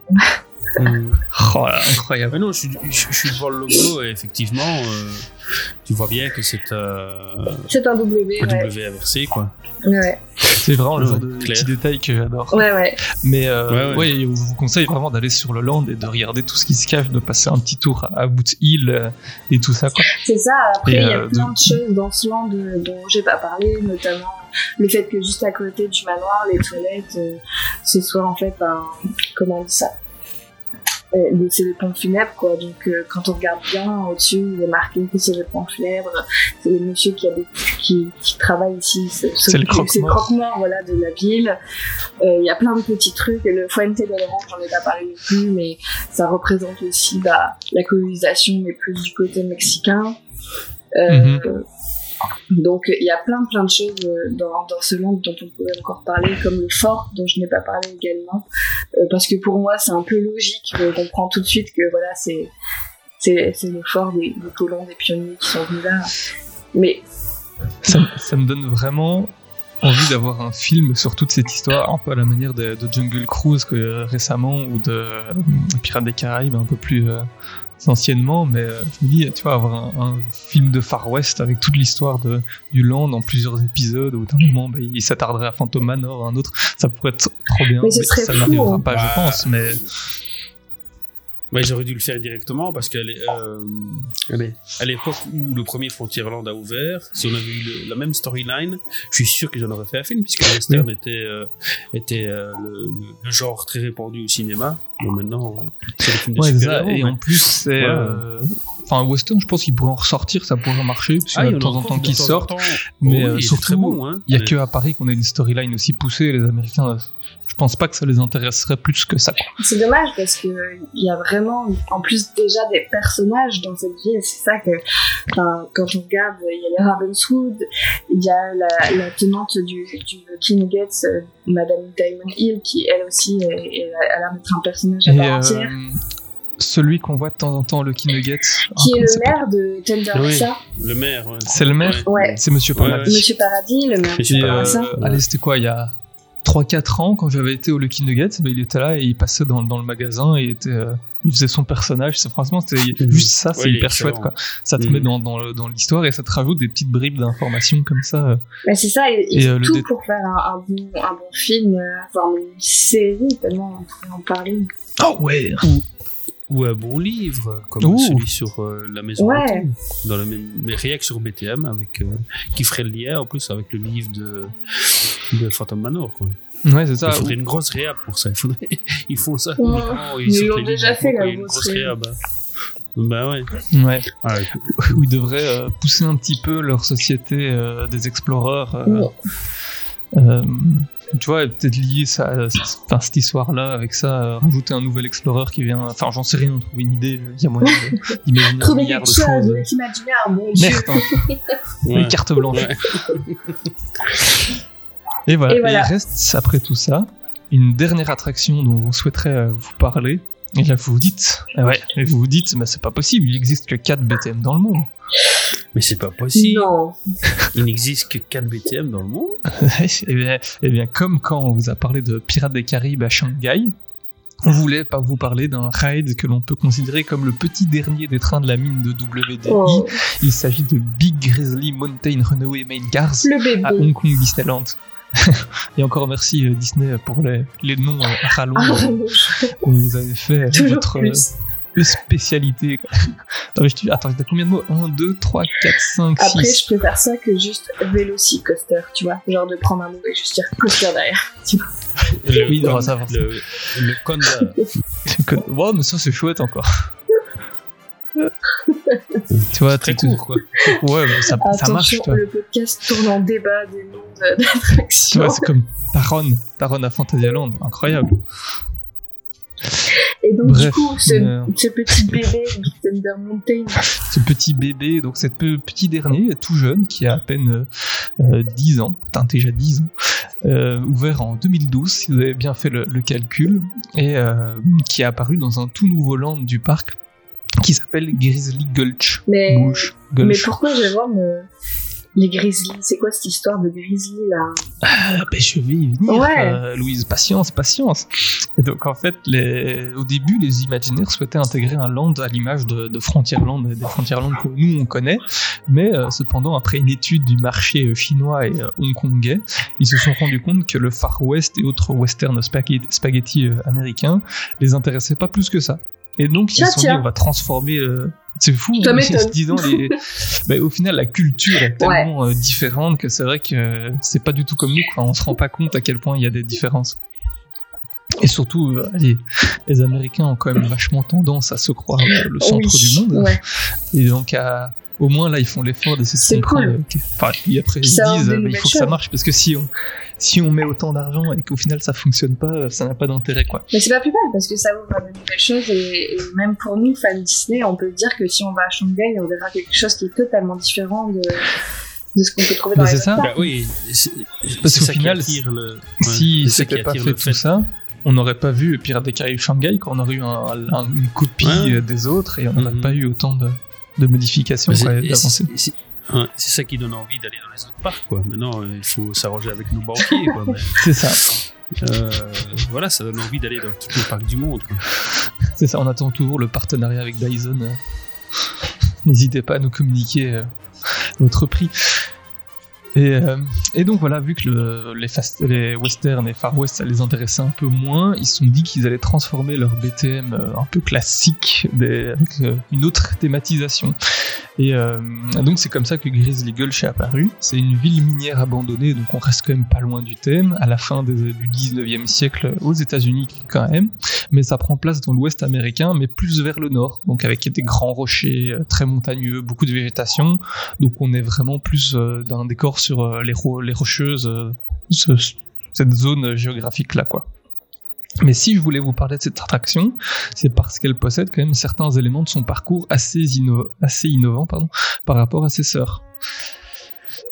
Speaker 8: Hmm.
Speaker 6: Oh là, incroyable.
Speaker 8: Mais non, je suis, je, je suis devant le logo et effectivement, euh, tu vois bien que c'est euh,
Speaker 7: C'est un W.
Speaker 8: un
Speaker 7: Ouais.
Speaker 8: W inversé, quoi.
Speaker 7: Ouais,
Speaker 6: C'est vraiment le genre de
Speaker 8: clair.
Speaker 6: petits détails que j'adore.
Speaker 7: ouais, ouais.
Speaker 6: Mais euh,
Speaker 8: Ouais, ouais.
Speaker 6: ouais, je vous conseille vraiment d'aller sur le land et de regarder tout ce qui se cache, de passer un petit tour à Boot Hill euh, et tout ça.
Speaker 7: C'est ça. Après,
Speaker 6: Et,
Speaker 7: il y a
Speaker 6: euh,
Speaker 7: plein
Speaker 6: de-
Speaker 7: de choses dans ce land dont j'ai pas parlé, notamment le fait que juste à côté du manoir, les toilettes, euh, ce soit en fait un. Comment on dit ça? C'est le pont funèbre quoi. Donc euh, quand on regarde bien au-dessus il est marqué que c'est le pont funèbre. C'est le monsieur qui, habite, qui, qui travaille ici c'est
Speaker 6: le croque-mort.
Speaker 7: voilà de la ville. Euh, il y a plein de petits trucs. Le Fuente del Oro j'en ai pas parlé non plus mais ça représente aussi bah, la colonisation mais plus du côté mexicain. Euh,
Speaker 6: Mhm.
Speaker 7: Donc il y a plein plein de choses euh, dans, dans ce land dont on pourrait encore parler, comme le fort dont je n'ai pas parlé également, euh, parce que pour moi c'est un peu logique, on comprend tout de suite que voilà c'est c'est le fort des, colons, des pionniers qui sont venus là. Mais
Speaker 6: Ça, me donne vraiment envie d'avoir un film sur toute cette histoire, un peu à la manière de, Jungle Cruise euh, récemment ou de Pirates des Caraïbes un peu plus anciennement. Mais euh, je me dis, tu vois, avoir un, un film de Far West avec toute l'histoire de- du land en plusieurs épisodes où d'un moment bah, il s'attarderait à Phantom Manor, un autre, ça pourrait être trop bien.
Speaker 7: Mais ce serait
Speaker 6: ça n'arrivera
Speaker 7: hein.
Speaker 6: pas, je
Speaker 8: Bah,
Speaker 6: pense. Mais
Speaker 8: Ouais, j'aurais dû le faire directement parce qu'à euh, l'époque où le premier Frontierland a ouvert, si on avait eu le- la même storyline, je suis sûr qu'ils en auraient fait un film puisque le western était, euh, était euh, le, le- le genre très répandu au cinéma. Bon, maintenant, euh, c'est des films de
Speaker 6: ouais,
Speaker 8: super-héros.
Speaker 6: Et en plus, c'est. Euh, Enfin, Western, je pense qu'il pourrait en ressortir, ça pourrait marcher, parce qu'il y
Speaker 8: Ah,
Speaker 6: en a de
Speaker 8: y
Speaker 6: temps en temps qui sortent. Mais euh, surtout,
Speaker 8: hein.
Speaker 6: il y a que à Paris qu'on a une storyline aussi poussée. Les Américains, euh, je pense pas que ça les intéresserait plus que ça.
Speaker 7: c'est dommage parce que il y a vraiment, en plus déjà des personnages dans cette ville, c'est ça que, enfin, quand on regarde, il y a les Ravenswood, il y a la, la tenante du, du King Gates, euh, Madame Diamond Hill, qui elle aussi est, est- a l'air d'être un personnage à part
Speaker 6: euh,
Speaker 7: entière.
Speaker 6: celui qu'on voit de temps en temps, le Nugget,
Speaker 7: qui est le maire de Tenderissa.
Speaker 8: Le maire, ouais.
Speaker 6: C'est le maire
Speaker 7: Ouais.
Speaker 6: C'est Monsieur
Speaker 8: Ouais,
Speaker 6: Paradis.
Speaker 7: Monsieur Paradis, le maire de
Speaker 6: euh,
Speaker 7: Tenderissa.
Speaker 6: allez, c'était quoi il y a 3-4 ans, quand j'avais été au Lucky Nuggets, bah, il était là et il passait dans, dans le magasin et était, euh, il faisait son personnage. C'est franchement, c'était juste ça, c'est
Speaker 8: Ouais,
Speaker 6: hyper chouette. Quoi. Ça te
Speaker 8: Mhm.
Speaker 6: met dans, dans, le- dans l'histoire et ça te rajoute des petites bribes d'informations comme ça. euh.
Speaker 7: Bah, c'est ça,
Speaker 6: Et,
Speaker 7: fait
Speaker 6: euh, le
Speaker 7: tout
Speaker 6: dé-
Speaker 7: pour faire un, un bon, un bon film, euh, voire une série, tellement on pourrait en parler.
Speaker 6: Oh ouais
Speaker 8: Ou un bon livre, comme
Speaker 6: Ouh.
Speaker 8: celui sur euh, la maison
Speaker 7: Ouais.
Speaker 8: hantée, dans la même, mais rien que sur BTM, avec, euh, qui ferait le lien en plus avec le livre de, de Phantom Manor. Quoi.
Speaker 6: Ouais, c'est ça.
Speaker 8: Il faudrait une grosse réhab pour ça. Il faudrait... Ils font ça
Speaker 7: Ouais.
Speaker 8: uniquement.
Speaker 7: Ils l'ont déjà fait,
Speaker 8: a une
Speaker 7: grosse réhab.
Speaker 8: hein. Bah ouais.
Speaker 6: Ouais.
Speaker 8: Ouais.
Speaker 6: Où ils devraient euh, pousser un petit peu leur société euh, des explorers. euh,
Speaker 7: Ouais.
Speaker 6: euh, tu vois, peut-être lier ça, enfin, cette histoire-là avec ça, euh, rajouter un nouvel explorer qui vient. Enfin, j'en sais rien, trouver une idée. Il y a moyen d'imaginer un
Speaker 7: Trouver
Speaker 6: milliard
Speaker 7: quelque
Speaker 6: de
Speaker 7: chose,
Speaker 6: choses. Merde, hein.
Speaker 8: Ouais.
Speaker 6: les cartes blanches.
Speaker 8: Ouais.
Speaker 6: Et voilà.
Speaker 7: Et
Speaker 6: Et
Speaker 7: voilà.
Speaker 6: il reste, après tout ça, une dernière attraction dont on souhaiterait euh, vous parler. Et là, vous vous dites, ah ouais, et vous vous dites, mais c'est pas possible, il existe que 4 BTM dans le monde.
Speaker 8: Mais c'est pas possible.
Speaker 7: Non.
Speaker 8: Il n'existe que 4 BTM dans le monde.
Speaker 6: et, bien, eh bien, comme quand on vous a parlé de Pirates des Caraïbes à Shanghai, on voulait pas vous parler d'un ride que l'on peut considérer comme le petit dernier des trains de la mine de WDI.
Speaker 7: Oh,
Speaker 6: Il s'agit de Big Grizzly Mountain Runaway Main Cars à Hong Kong Disneyland. Et encore merci euh, Disney pour les, les noms euh, à rallonge
Speaker 7: Ah,
Speaker 6: euh, que vous avez fait euh,
Speaker 7: Toujours
Speaker 6: votre
Speaker 7: plus.
Speaker 6: Spécialité. quoi. Attends, mais je te- Attends, t'as combien de mots? 1, 2, 3, 4, 5,
Speaker 7: Après,
Speaker 6: 6.
Speaker 7: je préfère ça que juste Velocicoaster, tu vois. Genre de prendre un mot et juste dire coaster derrière. Tu vois.
Speaker 8: Le,
Speaker 6: Oui, non, ça
Speaker 8: le, le Conda.
Speaker 6: Que- Ouais, mais ça c'est chouette encore. tu vois,
Speaker 8: Très court, quoi.
Speaker 6: Ouais, mais ça, ça marche. Vois.
Speaker 7: le podcast tourne en débat des noms de-
Speaker 6: Tu
Speaker 7: d'attractions.
Speaker 6: vois, c'est comme Taron, Taron à Fantasyland, incroyable.
Speaker 7: Et donc,
Speaker 6: Bref,
Speaker 7: du coup, ce,
Speaker 6: euh,
Speaker 7: ce petit bébé de Thunder Mountain,
Speaker 6: Ce petit bébé, donc cette pe- petit dernier, tout jeune, qui a à peine euh, 10 ans, putain, déjà 10 ans, euh, ouvert en 2012, si vous avez bien fait le, le calcul, et euh, qui est apparu dans un tout nouveau land du parc qui s'appelle Grizzly Gulch.
Speaker 7: mais,
Speaker 6: Gulch.
Speaker 7: mais
Speaker 6: Gulch.
Speaker 7: pourquoi je vois me... les Grizzlies C'est quoi cette histoire de Grizzly là?
Speaker 6: Ah, ben, je vais y venir,
Speaker 7: Ouais.
Speaker 6: euh, Louise. Patience, patience. Et donc, en fait, les... au début, les Imagineers souhaitaient intégrer un land à l'image de, de Frontierland, des Frontierland que nous, on connaît. Mais euh, cependant, après une étude du marché euh, chinois et euh, hongkongais, ils se sont rendus compte que le Far West et autres western spaghetti, spaghetti américains les intéressaient pas plus que ça. Et donc, ils se sont dit, on va transformer... euh, C'est fou,
Speaker 7: m'étonne.
Speaker 6: disons, les... Au final, la culture est tellement euh, différente que c'est vrai que euh, c'est pas du tout comme nous. Quoi. On se rend pas compte à quel point il y a des différences. Et surtout, euh, les Américains ont quand même vachement tendance à se croire le, le centre
Speaker 7: Oui,
Speaker 6: du monde.
Speaker 7: Ouais.
Speaker 6: Et donc, à- au moins là, ils font l'effort d'essayer de comprendre.
Speaker 7: cool.
Speaker 6: que- Enfin, puis après,
Speaker 7: Puis
Speaker 6: ils
Speaker 7: ça
Speaker 6: disent, ben, il faut que ça marche parce que si on, si on met autant d'argent et qu'au final ça fonctionne pas, ça n'a pas d'intérêt, quoi.
Speaker 7: Mais c'est pas plus mal parce que ça ouvre à de nouvelles choses et, et même pour nous, fans Disney, on peut dire que si on va à Shanghai, on verra quelque chose qui est totalement différent de, de ce qu'on peut trouver dans
Speaker 6: Mais
Speaker 7: les
Speaker 6: c'est ça.
Speaker 8: Bah oui, c'est
Speaker 6: Parce qu'au
Speaker 8: qui
Speaker 6: final,
Speaker 8: attire le. ouais,
Speaker 6: si c'était pas fait tout ça, on n'aurait pas vu Pirates des Caraïbes Shanghai, qu'on aurait eu un- un- une copie
Speaker 8: Ouais.
Speaker 6: des autres et on n'aurait
Speaker 8: Mhm.
Speaker 6: pas eu autant de, de modifications,
Speaker 8: Mais c'est-
Speaker 6: d'avancées.
Speaker 8: ça qui donne envie d'aller dans les autres parcs, quoi. Maintenant, euh, il faut s'arranger avec nos banquiers, quoi.
Speaker 6: C'est ça,
Speaker 8: euh, voilà, ça donne envie d'aller dans tous les parcs du monde,
Speaker 6: c'est ça. On attend toujours le partenariat avec Dyson. euh. N'hésitez pas à nous communiquer votre prix. Et, euh, et donc voilà, vu que le- les, fast- les western et Far West, ça les intéressait un peu moins, ils se sont dit qu'ils allaient transformer leur BTM euh, un peu classique avec euh, une autre thématisation. Et donc c'est comme ça que Grizzly Gulch est apparu. C'est une ville minière abandonnée, donc on reste quand même pas loin du thème, à la fin du 19e siècle aux États-Unis quand même, mais ça prend place dans l'ouest américain, mais plus vers le nord, donc avec des grands rochers très montagneux, beaucoup de végétation, donc on est vraiment plus d'un décor sur euh, les, ro- les rocheuses, euh, ce- cette zone géographique là quoi. Mais si je voulais vous parler de cette attraction, c'est parce qu'elle possède quand même certains éléments de son parcours assez, inno- assez innovants pardon, par rapport à ses sœurs.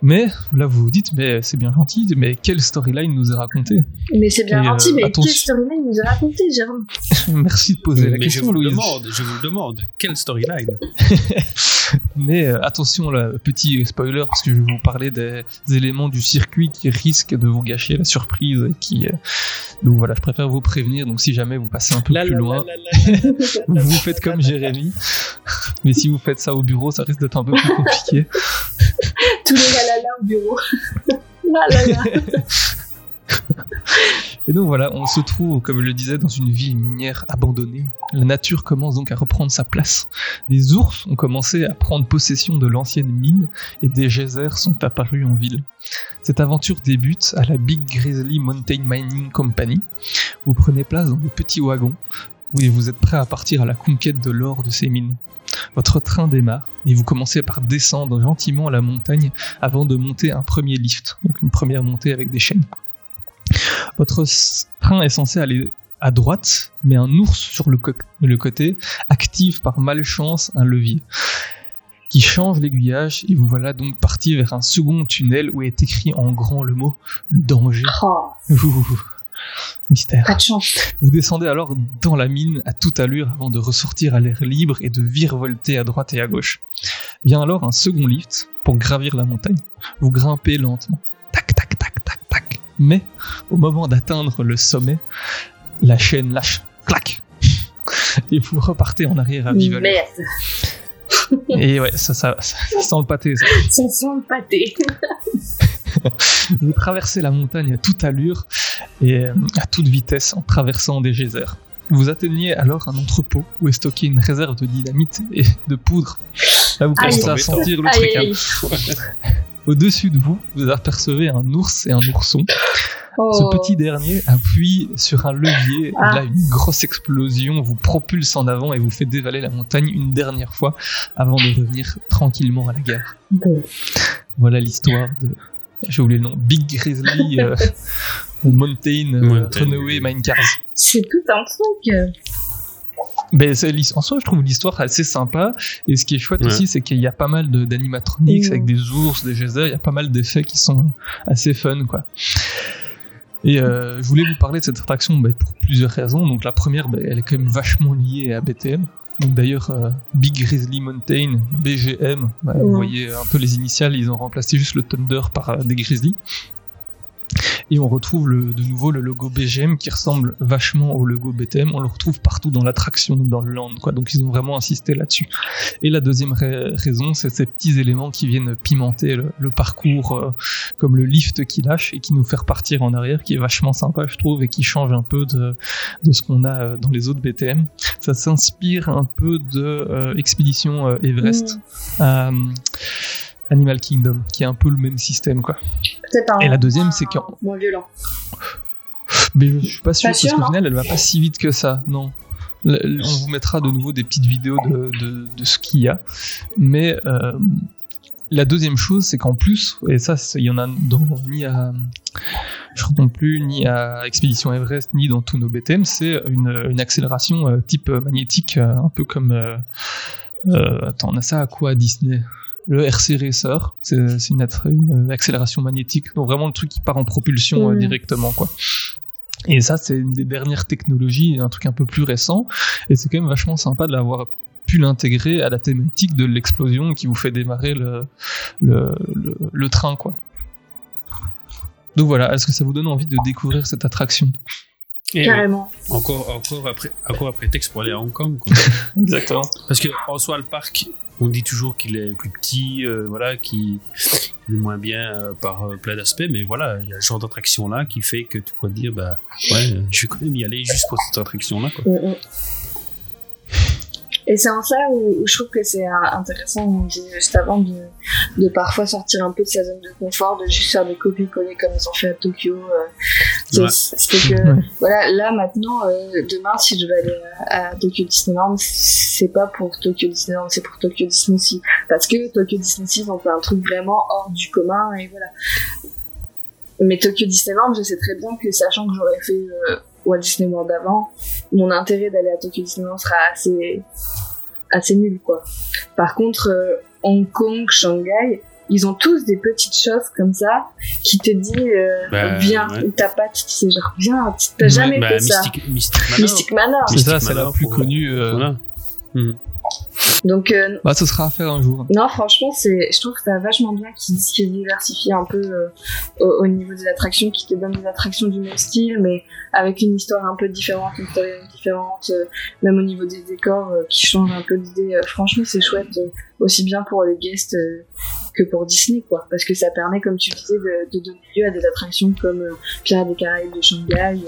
Speaker 6: Mais là, vous vous dites, mais c'est bien gentil, mais quelle storyline nous est racontée
Speaker 7: Mais c'est bien
Speaker 6: Et,
Speaker 7: gentil,
Speaker 6: euh,
Speaker 7: mais
Speaker 6: attention.
Speaker 7: quelle storyline nous a raconté, Jérôme
Speaker 6: Merci de poser la
Speaker 8: mais je
Speaker 6: question,
Speaker 8: vous le
Speaker 6: Louise.
Speaker 8: demande, je vous le demande. Quelle storyline?
Speaker 6: Mais euh, attention, là, petit spoiler, parce que je vais vous parler des éléments du circuit qui risquent de vous gâcher la surprise. Qui, euh, Donc voilà, je préfère vous prévenir. Donc si jamais vous passez un peu
Speaker 8: La,
Speaker 6: plus
Speaker 8: la,
Speaker 6: loin,
Speaker 8: la, la, la, la.
Speaker 6: vous faites comme Jérémy. Mais si vous faites ça au bureau, ça risque d'être un peu plus compliqué.
Speaker 7: Tous les lalala au bureau. Lalala.
Speaker 6: Et donc voilà, on se trouve, comme je le disais, dans une ville minière abandonnée. La nature commence donc à reprendre sa place. Des ours ont commencé à prendre possession de l'ancienne mine et des geysers sont apparus en ville. Cette aventure débute à la Big Grizzly Mountain Mining Company. Vous prenez place dans des petits wagons et vous êtes prêt à partir à la conquête de l'or de ces mines. Votre train démarre et vous commencez par descendre gentiment la montagne avant de monter un premier lift, donc une première montée avec des chaînes. Votre train est censé aller à droite, mais un ours sur le, côté active par malchance un levier qui change l'aiguillage et vous voilà donc parti vers un second tunnel où est écrit en grand le mot danger.
Speaker 7: Oh,
Speaker 6: mystère.
Speaker 7: pas de chance.
Speaker 6: Vous descendez alors dans la mine à toute allure avant de ressortir à l'air libre et de virevolter à droite et à gauche. Vient alors un second lift pour gravir la montagne. Vous grimpez lentement. Tac, tac, tac, tac, tac. Mais au moment d'atteindre le sommet, la chaîne lâche. Clac Et vous repartez en arrière à vive.
Speaker 7: Merde,
Speaker 6: Et ouais, ça, ça, ça, ça sent le pâté, ça.
Speaker 7: ça sent le pâté.
Speaker 6: Vous traversez la montagne à toute allure et euh, à toute vitesse en traversant des geysers. Vous atteignez alors un entrepôt où est stockée une réserve de dynamite et de poudre. Là, vous commencez à sentir le truc. Au-dessus de vous, vous apercevez un ours et un ourson.
Speaker 7: Oh.
Speaker 6: Ce petit dernier appuie sur un levier.
Speaker 7: Ah.
Speaker 6: Là, une grosse explosion vous propulse en avant et vous fait dévaler la montagne une dernière fois avant de revenir tranquillement à la gare.
Speaker 7: Bon.
Speaker 6: Voilà l'histoire de. J'ai oublié le nom. Big Grizzly euh, Mountain, euh,
Speaker 8: Mountain.
Speaker 6: Runaway Mine Cars.
Speaker 7: C'est tout un truc.
Speaker 6: Ben, en soi, je trouve l'histoire assez sympa. Et ce qui est chouette
Speaker 8: Ouais.
Speaker 6: aussi, c'est qu'il y a pas mal d'animatronics
Speaker 7: Mm.
Speaker 6: avec des ours, des geysers. Il y a pas mal d'effets qui sont assez fun, quoi. Et euh, je voulais vous parler de cette attraction ben, pour plusieurs raisons. Donc la première, ben, elle est quand même vachement liée à BTM. Donc d'ailleurs, euh, Big Grizzly Mountain, BGM, ben, vous voyez un peu les initiales, ils ont remplacé juste le Thunder par euh, des Grizzly. Et on retrouve le- de nouveau le logo BGM qui ressemble vachement au logo BTM. On le retrouve partout dans l'attraction, dans le land, quoi. Donc ils ont vraiment insisté là-dessus. Et la deuxième ra- raison, c'est ces petits éléments qui viennent pimenter le, le parcours, euh, comme le lift qui lâche et qui nous fait repartir en arrière, qui est vachement sympa, je trouve, et qui change un peu de, de ce qu'on a euh, dans les autres BTM. Ça s'inspire un peu de euh, Expédition Everest euh, Animal Kingdom, qui est un peu le même système, quoi. Et la deuxième, c'est qu'en
Speaker 7: Moins violent.
Speaker 6: mais je suis pas sûr,
Speaker 7: Pas
Speaker 6: parce
Speaker 7: sûr,
Speaker 6: qu'au
Speaker 7: non
Speaker 6: final, elle va pas si vite que ça, non. On vous mettra de nouveau des petites vidéos de, de, de ce qu'il y a. Mais euh, la deuxième chose, c'est qu'en plus, et ça, il y en a dans, ni à. Je crois non plus, ni à Expédition Everest, ni dans tous nos BTM, c'est une, une accélération euh, type magnétique, euh, un peu comme. attends, on a ça à quoi à Disney? Le RC Racer, c'est une, une accélération magnétique, donc vraiment le truc qui part en propulsion euh,
Speaker 7: Mhm.
Speaker 6: directement, quoi. Et ça, c'est une des dernières technologies, un truc un peu plus récent, et c'est quand même vachement sympa de l'avoir pu l'intégrer à la thématique de l'explosion qui vous fait démarrer le, le, le, le train, quoi. Donc voilà, est-ce que ça vous donne envie de découvrir cette attraction?
Speaker 8: Et
Speaker 7: Carrément.
Speaker 8: encore, encore après, encore un prétexte pour aller à Hong Kong. Quoi.
Speaker 6: Exactement.
Speaker 8: Parce que en soi, le parc, on dit toujours qu'il est plus petit, euh, voilà, qui est moins bien euh, par euh, plein d'aspects, mais voilà, il y a ce genre d'attraction là qui fait que tu pourrais dire, bah ouais, je vais quand même y aller juste pour cette attraction là. Quoi.
Speaker 7: Mm, mm. Et c'est en ça où, où je trouve que c'est euh, intéressant, on disait juste avant, de, de parfois sortir un peu de sa zone de confort, de juste faire des copier-coller comme ils ont fait à Tokyo. euh. C'est-
Speaker 8: Ouais.
Speaker 7: C'était que,
Speaker 6: Ouais.
Speaker 7: voilà, là maintenant, euh, demain, si je vais aller à, à Tokyo Disneyland, c'est pas pour Tokyo Disneyland, c'est pour Tokyo Disney Sea. Parce que Tokyo Disney Sea, on fait un truc vraiment hors du commun, et voilà. Mais Tokyo Disneyland, je sais très bien que sachant que j'aurais fait euh, Walt Disney World avant, mon intérêt d'aller à Tokyo Disneyland sera assez, assez nul, quoi. Par contre, euh, Hong Kong, Shanghai, ils ont tous des petites choses comme ça qui te dit euh,
Speaker 8: Bah,
Speaker 7: viens
Speaker 8: ouais.
Speaker 7: ou ta patte, tu sais, genre viens, t'as jamais
Speaker 8: Bah,
Speaker 7: fait ça.
Speaker 8: Mystic, Manor.
Speaker 7: Mystic Manor.
Speaker 6: C'est ça, c'est la plus connue. euh,
Speaker 8: Voilà.
Speaker 7: Donc, euh,
Speaker 6: Bah, ce sera à faire un jour.
Speaker 7: non, franchement, c'est, je trouve que ça vachement bien qu'ils qu'ils diversifient un peu euh, au, au niveau des attractions, qui te donnent des attractions du même style, mais avec une histoire un peu différente, une storyline différente, euh, même au niveau des décors qui changent un peu d'idée. Franchement, c'est chouette, aussi bien pour les guests que pour Disney, quoi, parce que ça permet, comme tu disais, de, de donner lieu à des attractions comme Pirates des Caraïbes de Shanghai,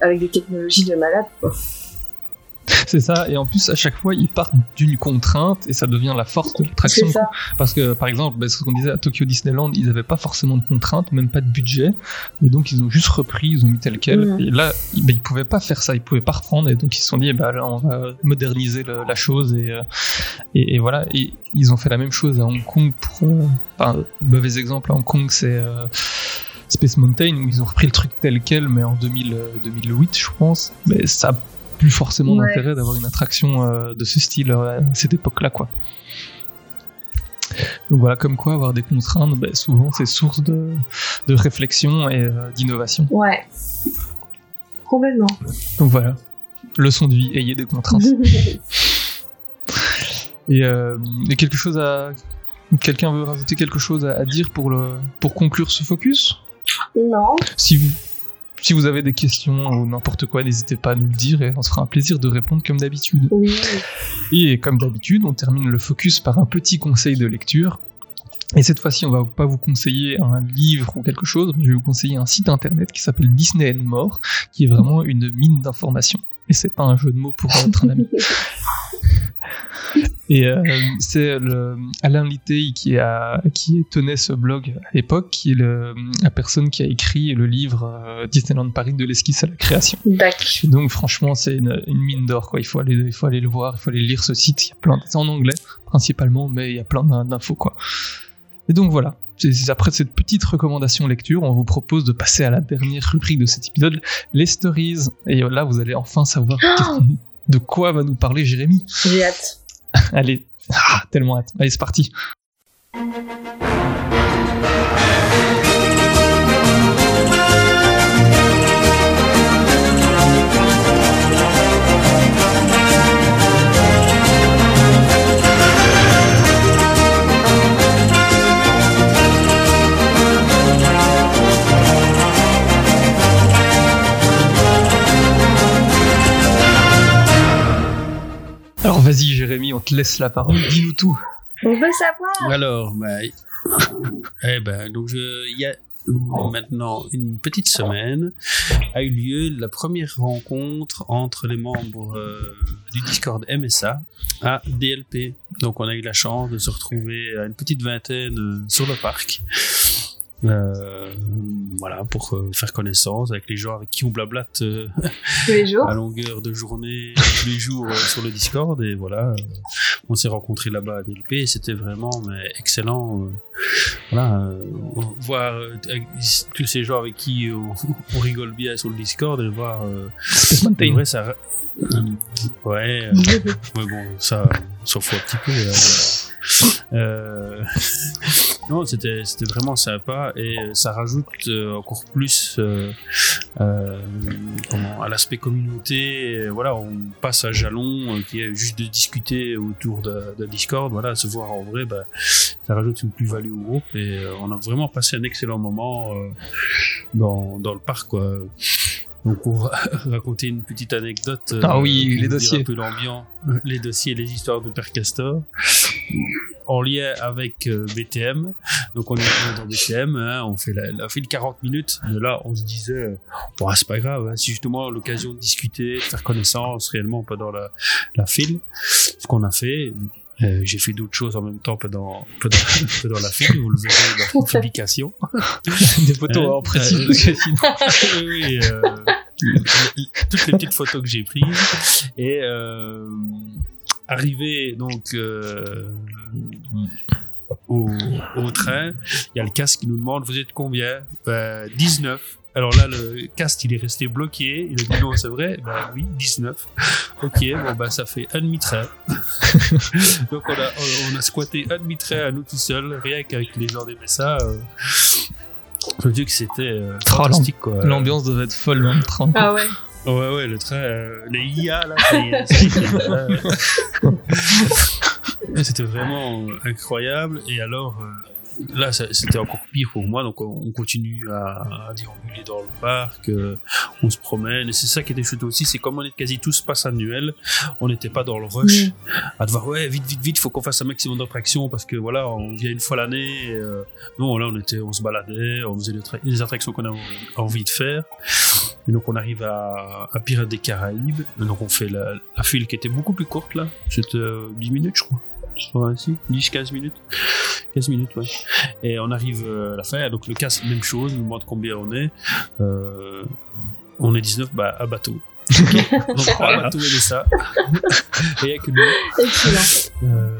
Speaker 7: avec des technologies de malade, quoi.
Speaker 6: C'est ça, et en plus, à chaque fois, ils partent d'une contrainte et ça devient la force de l'attraction. Parce que, par exemple, bah, ce qu'on disait à Tokyo Disneyland, ils n'avaient pas forcément de contraintes, même pas de budget, et donc ils ont juste repris, ils ont mis tel quel.
Speaker 7: Mhm.
Speaker 6: Et là, ils, bah, ils pouvaient pas faire ça, ils pouvaient pas reprendre, et donc ils se sont dit, bah, là, on va moderniser le- la chose, et, euh, et, et voilà. Et ils ont fait la même chose à Hong Kong pour. euh, enfin, mauvais exemple à Hong Kong, c'est. euh, Space Mountain où ils ont repris le truc tel quel mais en 2000, euh, 2008 je pense mais ça plus forcément
Speaker 7: Ouais.
Speaker 6: d'intérêt d'avoir une attraction euh, de ce style euh, à cette époque là quoi donc voilà comme quoi avoir des contraintes ben, souvent c'est source de, de réflexion et euh, d'innovation
Speaker 7: Ouais. Complètement.
Speaker 6: donc voilà leçon de vie ayez des contraintes et, et quelque chose à quelqu'un veut rajouter quelque chose à, à dire pour le pour conclure ce focus?
Speaker 7: Non.
Speaker 6: si vous, si vous avez des questions ou n'importe quoi, n'hésitez pas à nous le dire et on se fera un plaisir de répondre comme d'habitude.
Speaker 7: Oui.
Speaker 6: Et comme d'habitude, on termine le focus par un petit conseil de lecture. Et cette fois-ci, on va pas vous conseiller un livre ou quelque chose, mais je vais vous conseiller un site internet qui s'appelle Disney and More, qui est vraiment une mine d'informations. Et c'est pas un jeu de mots pour être un ami. Et euh, c'est Alain Littey qui a qui tenait ce blog à l'époque, qui est le, la personne qui a écrit le livre euh, Disneyland Paris de l'esquisse à la création. Et donc franchement, c'est une, une mine d'or quoi. Il faut aller il faut aller le voir, il faut aller lire ce site. Il y a plein, c'est en anglais principalement, mais il y a plein d'in- d'infos quoi. Et donc voilà. Après cette petite recommandation lecture, on vous propose de passer à la dernière rubrique de cet épisode, les stories. Et là, vous allez enfin savoir qu'est-ce- de quoi va nous parler Jérémy.
Speaker 7: J'ai hâte.
Speaker 6: Allez, ah, tellement hâte. Allez, c'est parti. Alors vas-y Jérémy, on te laisse la parole. Dis-nous tout.
Speaker 7: On veut savoir.
Speaker 8: Alors, bah, eh ben, donc il y a maintenant une petite semaine a eu lieu la première rencontre entre les membres euh, du Discord MSA à DLP. Donc on a eu la chance de se retrouver à une petite vingtaine euh, sur le parc. Euh, voilà pour euh, faire connaissance avec les gens avec qui on blablate euh,
Speaker 7: Tous les jours.
Speaker 8: à longueur de journée tous les jours euh, sur le Discord et voilà euh, on s'est rencontrés là-bas à DLP et c'était vraiment mais, excellent euh, voilà euh, voir euh, tous ces gens avec qui on, on rigole bien sur le Discord et voir euh, en vrai, ça euh, ouais euh, mais bon ça on s'en fout un petit peu euh, euh, non c'était c'était vraiment sympa et ça rajoute euh, encore plus euh, euh, comment, à l'aspect communauté. Voilà, on passe à jalon, euh, qui est juste de discuter autour de, de Discord. Voilà, se voir en vrai, bah, ça rajoute une plus-value au groupe. Et euh, on a vraiment passé un excellent moment euh, dans, dans le parc. Quoi. Donc pour raconter une petite anecdote. euh,
Speaker 6: Ah oui, les dossiers.
Speaker 8: Un peu l'ambiance, les dossiers, les histoires de Père Castor. En lien avec euh, BTM. Donc on est dans BTM, hein, on fait la, la file 40 minutes. Mais là, on se disait, euh, bon, c'est pas grave, hein, c'est justement l'occasion de discuter, de faire connaissance réellement pendant la, la file. Ce qu'on a fait. Euh, j'ai fait d'autres choses en même temps pendant, pendant, pendant la file, vous le verrez dans la publication.
Speaker 6: Des photos
Speaker 8: Hein,
Speaker 6: en précis.
Speaker 8: euh,
Speaker 6: parce que sinon-
Speaker 8: oui, oui, euh, toutes les petites photos que j'ai prises et arrivé donc euh, au, au train, il y a le casque qui nous demande vous êtes combien? Ben, 19. Alors là, le cast, il est resté bloqué. Il a dit non, c'est vrai. Ben oui, 19. Ok, bon, ben ça fait un demi-trait. Donc on a, on a squatté un demi-trait à nous tout seuls, rien qu'avec les gens d'aimer ça. Euh, je dis que c'était euh, fantastique, quoi.
Speaker 6: L'ambiance devait être folle dans le train.
Speaker 7: Ah ouais.
Speaker 8: Ouais, ouais, le train, euh, les IA, là, euh, c'était vraiment incroyable. Et alors, euh, là, c'était encore pire pour moi. Donc, on on continue à, à déambuler dans le parc, euh, on se promène. Et c'est ça qui était chouette aussi, c'est comme on est quasi tous passe annuel, on n'était pas dans le rush à devoir, ouais, vite, vite, vite, faut qu'on fasse un maximum d'attractions parce que voilà, on vient une fois l'année. euh, non, là, on était, on se baladait, on faisait les, les attractions qu'on a envie de faire. Et donc on arrive à, à Pirates des Caraïbes. Et donc on fait la, la file qui était beaucoup plus courte là. C'était euh, 10 minutes je crois. Je crois ainsi. 10, 15 minutes. 15 minutes, ouais. Et on arrive euh, à la fin. Donc le casque, même chose. Il nous demande combien on est. Euh, on est 19, bah à bateau. donc à bateau et de ça. et avec nous.
Speaker 7: Excellent.
Speaker 8: Euh,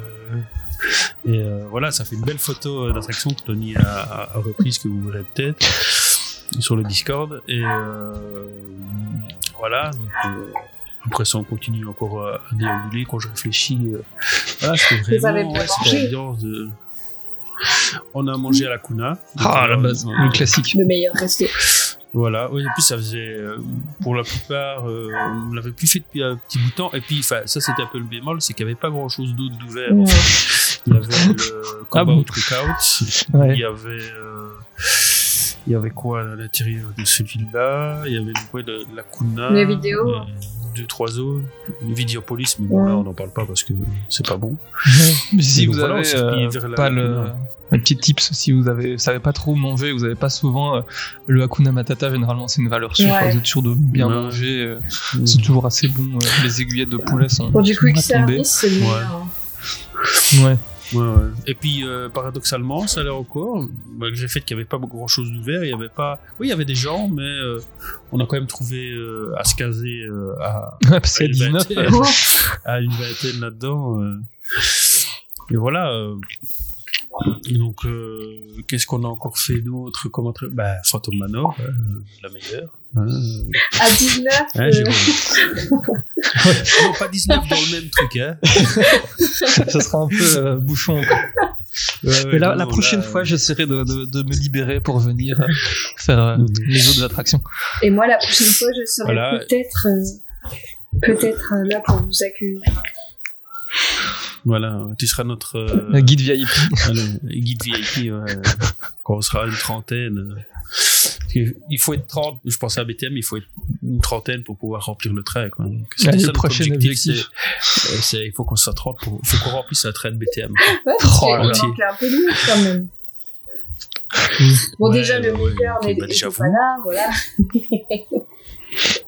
Speaker 8: et euh, voilà, ça fait une belle photo euh, d'attraction que Tony a, a, a reprise, que vous verrez peut-être sur le Discord. Et euh, voilà, donc, euh, après ça, on continue encore à, déambuler. Quand je réfléchis, euh, voilà, c'était vraiment ouais, de. On a mangé à la Kuna.
Speaker 6: Ah, à la base,
Speaker 8: euh,
Speaker 6: le classique.
Speaker 7: Le meilleur resto.
Speaker 8: voilà, oui, et puis ça faisait, euh, pour la plupart, euh, on l'avait plus fait depuis un petit bout de temps, et puis enfin, ça c'était un peu le bémol, c'est qu'il n'y avait pas grand chose d'autre d'ouvert.
Speaker 7: Ouais.
Speaker 8: Il y avait le
Speaker 6: Ah
Speaker 8: combat
Speaker 6: bon
Speaker 8: au Cookout,
Speaker 6: Ouais.
Speaker 8: il y avait, euh, il y avait quoi à l'intérieur de celui-là, il y avait ouais, de, la Kuna,
Speaker 7: Les vidéos.
Speaker 8: euh, deux, trois zones, une Vidéopolis, mais bon
Speaker 7: Ouais.
Speaker 8: là on n'en parle pas parce que c'est pas bon.
Speaker 6: Mais si vous
Speaker 8: voilà,
Speaker 6: avez euh,
Speaker 8: la-
Speaker 6: pas le
Speaker 8: la-
Speaker 6: un petit tips si vous avez savez pas trop manger, vous avez pas souvent euh, le Hakuna Matata généralement c'est une valeur sûre,
Speaker 7: Ouais.
Speaker 6: vous êtes sûr de bien
Speaker 8: Ouais.
Speaker 6: manger, euh, c'est toujours assez bon. euh, les aiguillettes de poulet sont
Speaker 7: Pour du quick service, c'est le
Speaker 8: Ouais.
Speaker 7: meilleur.
Speaker 6: Ouais.
Speaker 8: Ouais, ouais. Et puis, euh, paradoxalement, ça allait encore, malgré le fait qu'il n'y avait pas grand chose d'ouvert, il y avait pas. Oui, il y avait des gens, mais euh, on a quand même trouvé euh, à se caser à, une
Speaker 6: 19.
Speaker 8: vingtaine, à une vingtaine là-dedans. Et voilà. Euh. Donc, euh, qu'est-ce qu'on a encore fait d'autre comme autre... Bah, Phantom Manor, euh, la meilleure. Hein,
Speaker 7: À 19,
Speaker 8: hein,
Speaker 7: euh,
Speaker 8: Jérôme Non, pas 19 dans le même truc, hein.
Speaker 6: ça sera un peu euh, bouchon. quoi.
Speaker 8: Ouais, ouais,
Speaker 6: Mais la,
Speaker 8: non,
Speaker 6: la
Speaker 8: non,
Speaker 6: prochaine
Speaker 8: là,
Speaker 6: fois, j'essaierai de, de, de me libérer pour venir euh, faire euh,
Speaker 8: Mhm.
Speaker 6: les autres attractions.
Speaker 7: et moi, la prochaine fois, je serai
Speaker 8: Voilà.
Speaker 7: peut-être euh, peut-être euh, là pour vous accueillir.
Speaker 8: Voilà, tu seras notre euh,
Speaker 6: guide VIP.
Speaker 8: allez, guide VIP ouais, quand on sera une trentaine. euh. Il faut être 30, je pensais à BTM, il faut être une trentaine pour pouvoir remplir le train. Quoi. Donc, ça
Speaker 6: le prochain objectif.
Speaker 8: c'est- euh, c'est- il faut qu'on soit 30 pour, il faut qu'on remplisse un train de BTM.
Speaker 7: Ouais,
Speaker 6: Oh,
Speaker 8: là.
Speaker 7: un peu nous quand même. Bon,
Speaker 8: Ouais,
Speaker 7: déjà, le
Speaker 8: ouais,
Speaker 7: n'est
Speaker 8: bah,
Speaker 7: pas là, voilà.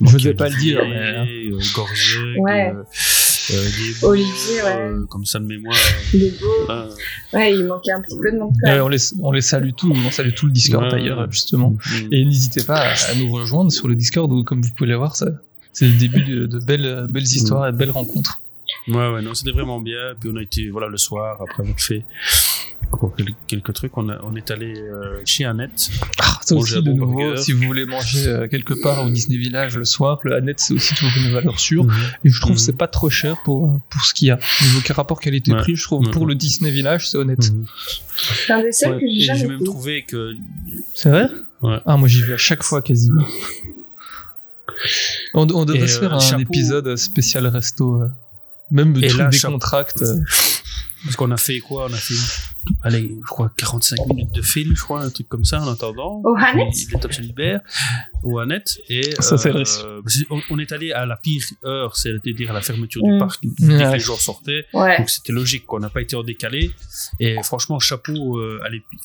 Speaker 6: Je vais pas le dire, mais. euh,
Speaker 8: euh, Gorzeg,
Speaker 7: Ouais.
Speaker 8: euh, euh, Diego,
Speaker 7: Olivier, ouais.
Speaker 8: euh, comme ça de mémoire.
Speaker 7: Il est beau.
Speaker 8: voilà.
Speaker 7: Ouais, il manquait un petit peu de même.
Speaker 6: on, les, on les salue tous, on salue tout le Discord
Speaker 8: Ouais.
Speaker 6: d'ailleurs, justement.
Speaker 8: Mm.
Speaker 6: Et n'hésitez pas à, à nous rejoindre sur le Discord où, comme vous pouvez le voir, c'est le début de, de belles, belles histoires et de belles rencontres.
Speaker 8: Ouais, ouais, non, c'était vraiment bien. Puis on a été, voilà, le soir, après avoir fait quelques trucs, on, a- on est allé euh, chez Annette.
Speaker 6: Ah, ça aussi, de
Speaker 8: bon
Speaker 6: nouveau,
Speaker 8: burger.
Speaker 6: si vous voulez manger euh, quelque part au Disney Village le soir, le Annette, c'est aussi toujours une valeur sûre.
Speaker 8: Mhm.
Speaker 6: Et je trouve
Speaker 8: Mhm.
Speaker 6: que c'est pas trop cher pour, pour ce qu'il y a. Niveau rapport qualité-prix, je trouve pour le Disney Village, c'est honnête.
Speaker 8: Mhm.
Speaker 7: C'est un des seuls
Speaker 8: Ouais.
Speaker 7: que j'ai jamais
Speaker 8: même trouvé que.
Speaker 6: C'est vrai?
Speaker 8: Ouais.
Speaker 6: Ah, moi j'y vais à chaque fois quasiment. On, on devrait
Speaker 8: Et,
Speaker 6: se faire
Speaker 8: euh,
Speaker 6: un
Speaker 8: chapeau.
Speaker 6: épisode spécial resto. euh, même le truc
Speaker 8: là,
Speaker 6: des
Speaker 8: chapeau.
Speaker 6: contracts. euh.
Speaker 8: Parce qu'on a fait quoi? On a fait, allez, je crois 45 minutes de film, je crois, un truc comme ça en attendant.
Speaker 7: Au Annette
Speaker 8: Puis L'étape au Annette. Et,
Speaker 6: Ça, c'est
Speaker 8: euh,
Speaker 6: vrai.
Speaker 8: on est allé à la pire heure, c'est-à-dire à la fermeture
Speaker 7: Mm.
Speaker 8: du parc, dès que
Speaker 6: Ouais.
Speaker 8: les gens sortaient.
Speaker 7: Ouais.
Speaker 8: Donc c'était logique, qu'on n'a pas été en décalé. Et franchement, chapeau euh,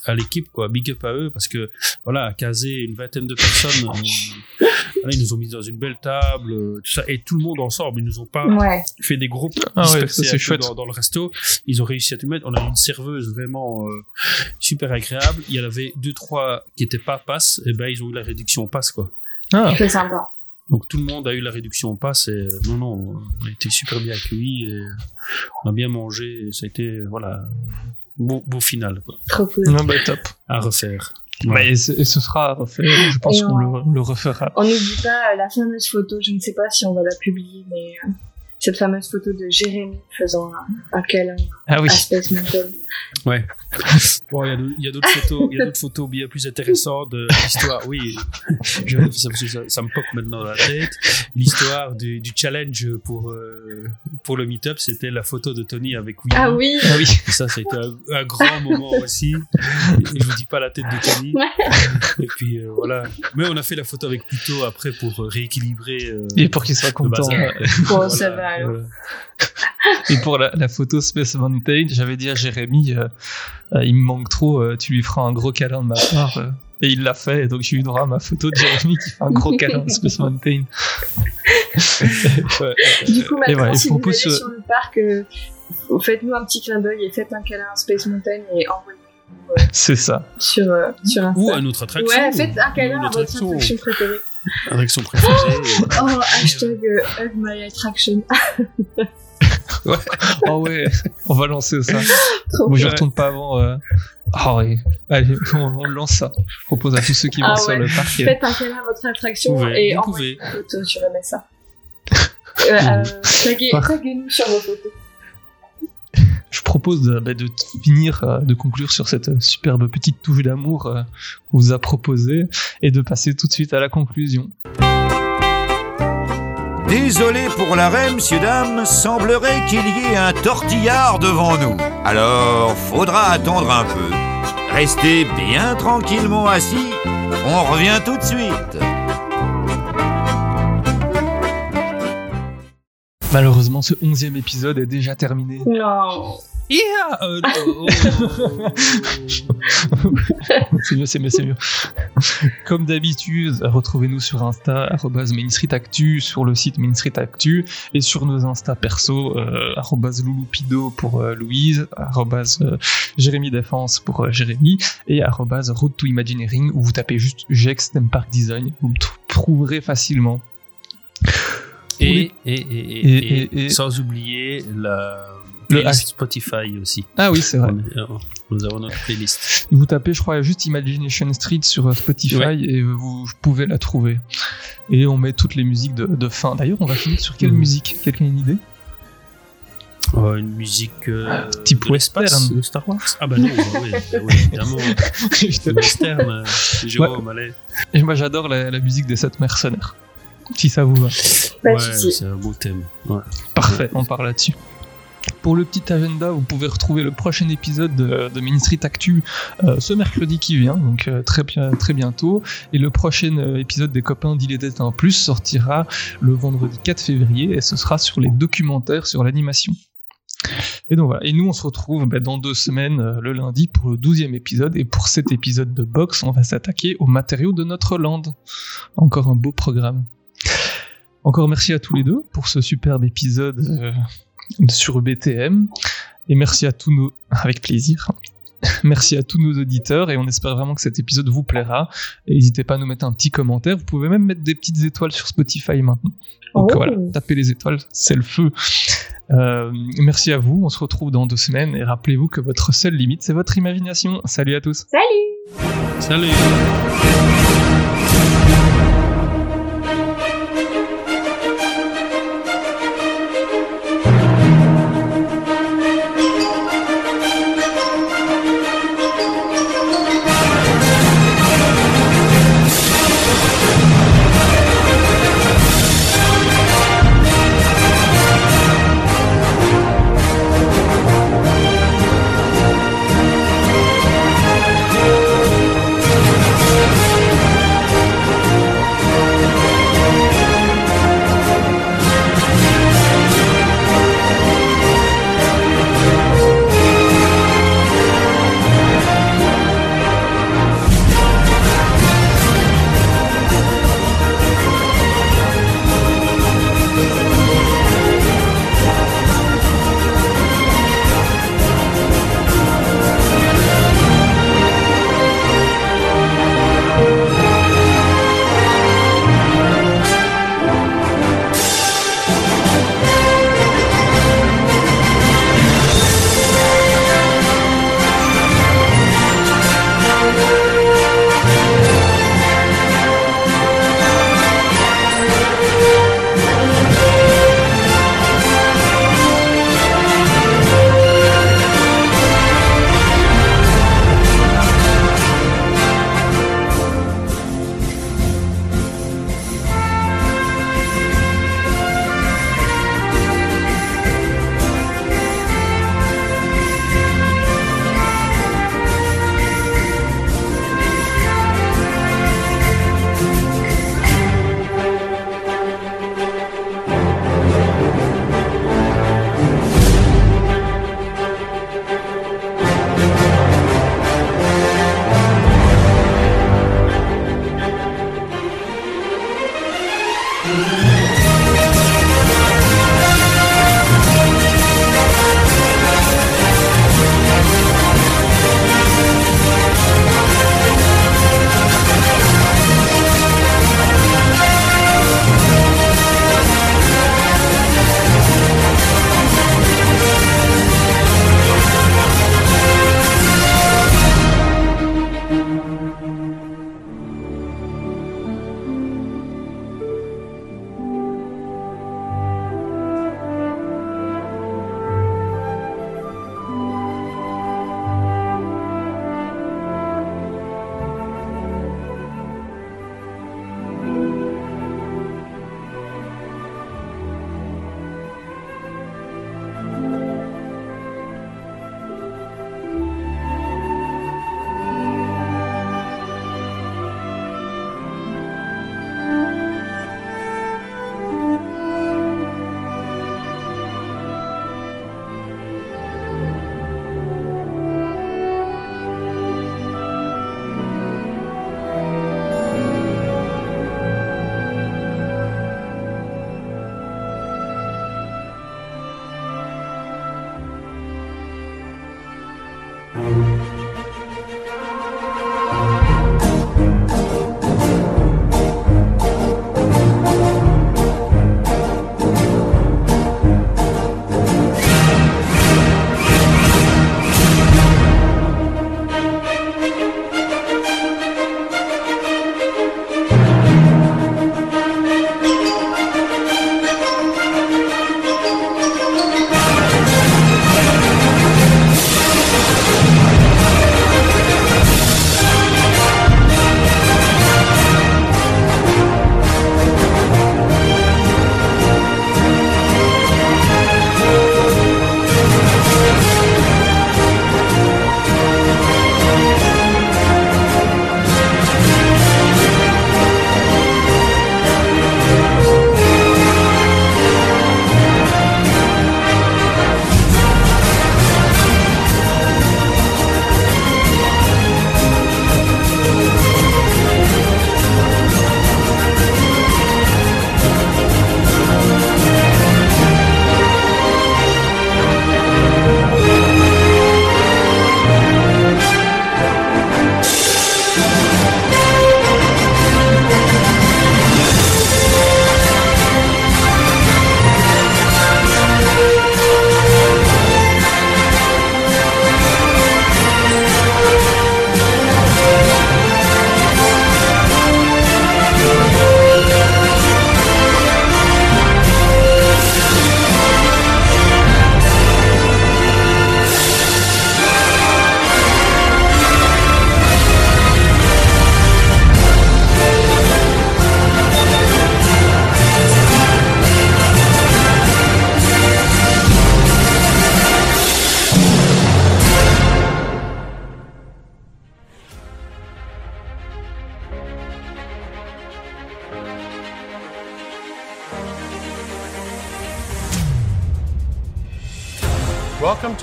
Speaker 8: à l'équipe, quoi. Big up à eux, parce que voilà, à caser une vingtaine de personnes, euh, voilà, ils nous ont mis dans une belle table, euh, tout ça, et tout le monde ensemble. Ils nous ont pas
Speaker 7: Ouais.
Speaker 8: fait des groupes
Speaker 6: Ah ouais, ça.
Speaker 8: Dans, dans le resto. Ils ont réussi à tout mettre. On a eu une serveuse vraiment euh, super agréable. Il y en avait deux trois qui étaient pas passe. Et ben ils ont eu la réduction passe quoi.
Speaker 6: Ah,
Speaker 7: C'est sympa.
Speaker 8: Donc tout le monde a eu la réduction passe. Et euh, non non, on a été super bien accueillis. Et on a bien mangé. Et ça a été voilà beau, beau final quoi.
Speaker 7: Trop cool.
Speaker 6: Non, bah, top.
Speaker 8: à refaire.
Speaker 6: Bah, et, ce sera à refaire. Je pense qu'on
Speaker 7: on-
Speaker 6: le, le refera.
Speaker 7: On n'oublie pas euh, la fameuse photo, je ne sais pas si on va la publier, mais euh, cette fameuse photo de Jérémy faisant un, un câlin
Speaker 6: Ah oui.
Speaker 7: à Space Mountain.
Speaker 8: Ouais. Bon, il y a d'autres- photos, il y a d'autres photos bien plus intéressantes de l'histoire. Oui, je, ça, ça, ça me pop maintenant dans la tête. L'histoire du, du challenge pour euh, pour le meet-up, c'était la photo de Tony avec Willy.
Speaker 7: Ah oui
Speaker 6: Ah oui.
Speaker 8: Et ça, c'était un, un grand moment aussi. Et je vous dis pas la tête de Tony. Et puis euh, voilà. Mais on a fait la photo avec Pluto après pour rééquilibrer. euh,
Speaker 6: Et pour qu'il soit content.
Speaker 7: Bon, ça va,
Speaker 6: Et pour la, la photo Space Mountain, j'avais dit à Jérémy, euh, euh, il me manque trop, euh, tu lui feras un gros câlin de ma part. euh. et il l'a fait, et donc j'ai eu droit à ma photo de Jérémy qui fait un gros câlin de Space Mountain. Ouais.
Speaker 7: Du coup, maintenant,
Speaker 6: voilà,
Speaker 7: si
Speaker 6: il
Speaker 7: vous allez sur le parc, euh, faites-nous un petit clin d'œil et faites un câlin à Space Mountain et envoyez-nous euh,
Speaker 6: C'est ça.
Speaker 7: sur, euh, sur Insta.
Speaker 8: Ou à notre attraction.
Speaker 7: Ouais, faites un câlin à votre
Speaker 8: attraction.
Speaker 7: Préférée.
Speaker 8: Attraction préférée.
Speaker 7: Oh, hashtag euh, hug my attraction.
Speaker 6: Oh ouais, on va lancer ça.
Speaker 7: Trop
Speaker 6: Moi, je retourne pas avant. euh, Ah oui, allez, on, on lance ça. Je propose à tous ceux qui vont
Speaker 7: Ah
Speaker 6: sur
Speaker 7: ouais.
Speaker 6: le parc.
Speaker 7: Faites un câlin à votre attraction
Speaker 8: Vous pouvez,
Speaker 7: et
Speaker 8: vous
Speaker 7: envoyez
Speaker 8: pouvez.
Speaker 7: une photo sur MSA. Euh, euh, taguez- Taguez-nous sur vos photos.
Speaker 6: Je propose de, bah, de finir, euh, de conclure sur cette euh, superbe petite touche d'amour euh, qu'on vous a proposée et de passer tout de suite à la conclusion.
Speaker 10: Désolé pour l'arrêt, messieurs, dames, semblerait qu'il y ait un tortillard devant nous. Alors, faudra attendre un peu. Restez bien tranquillement assis, on revient tout de suite.
Speaker 6: Malheureusement, ce onzième épisode est déjà terminé.
Speaker 7: Non.
Speaker 8: Yeah euh, oh,
Speaker 6: c'est mieux, c'est mieux, c'est mieux. Comme d'habitude, retrouvez-nous sur Insta, Actu, sur le site Main Street Actu, et sur nos Insta perso, euh, Louloupido pour euh, Louise, euh, Jérémy Défense pour euh, Jérémy, et Road to Imagineering, où vous tapez juste Jex Park Design, vous me tr- trouverez facilement.
Speaker 8: Et, sans oublier la
Speaker 6: Le
Speaker 8: playlist Spotify aussi.
Speaker 6: Ah oui, c'est vrai.
Speaker 8: Euh, Nous avons notre playlist.
Speaker 6: Vous tapez, je crois, juste Imagination Street sur euh, Spotify
Speaker 8: Ouais.
Speaker 6: et euh, vous pouvez la trouver. Et on met toutes les musiques de, de fin. D'ailleurs, on va finir sur quelle
Speaker 8: Mhm.
Speaker 6: musique? Quelqu'un a une idée?
Speaker 8: Oh, une musique euh,
Speaker 6: Type western.
Speaker 8: de Star Wars? Ah bah non, bah oui, bah oui, évidemment. Le western, euh, Jérôme, allez.
Speaker 6: Et moi, j'adore la, la musique des sept mercenaires. Si ça vous va.
Speaker 7: Pas de
Speaker 8: Ouais, c'est un beau thème. Ouais.
Speaker 6: Parfait, on part là-dessus. Pour le petit agenda, vous pouvez retrouver le prochain épisode de, de Main Street Actu euh, ce mercredi qui vient, donc euh, très, bien, très bientôt. Et le prochain euh, épisode des copains d'Il était un plus sortira le vendredi 4 février et ce sera sur les documentaires sur l'animation. Et donc voilà, et nous on se retrouve bah, dans deux semaines, euh, le lundi, pour le 12e épisode. Et pour cet épisode de box, on va s'attaquer aux matériaux de notre land. Encore un beau programme. Encore merci à tous les deux pour ce superbe épisode euh, sur BTM. Et merci à tous nos... Avec plaisir. Merci à tous nos auditeurs et on espère vraiment que cet épisode vous plaira. N'hésitez pas à nous mettre un petit commentaire. Vous pouvez même mettre des petites étoiles sur Spotify maintenant. Donc
Speaker 7: Oh.
Speaker 6: voilà, tapez les étoiles, c'est le feu. Euh, merci à vous, on se retrouve dans deux semaines et rappelez-vous que votre seule limite, c'est votre imagination. Salut à tous.
Speaker 7: Salut
Speaker 8: Salut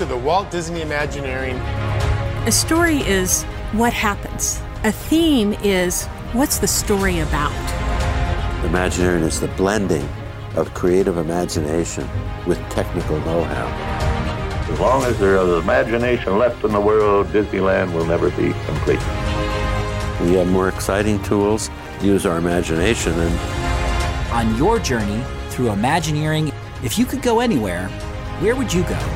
Speaker 1: to the Walt Disney Imagineering.
Speaker 2: A story is what happens. A theme is what's the story about.
Speaker 3: Imagineering is the blending of creative imagination with technical know-how.
Speaker 4: As long as there is imagination left in the world, Disneyland will never be complete.
Speaker 3: We have more exciting tools, use our imagination, and
Speaker 5: On your journey through Imagineering, if you could go anywhere, where would you go?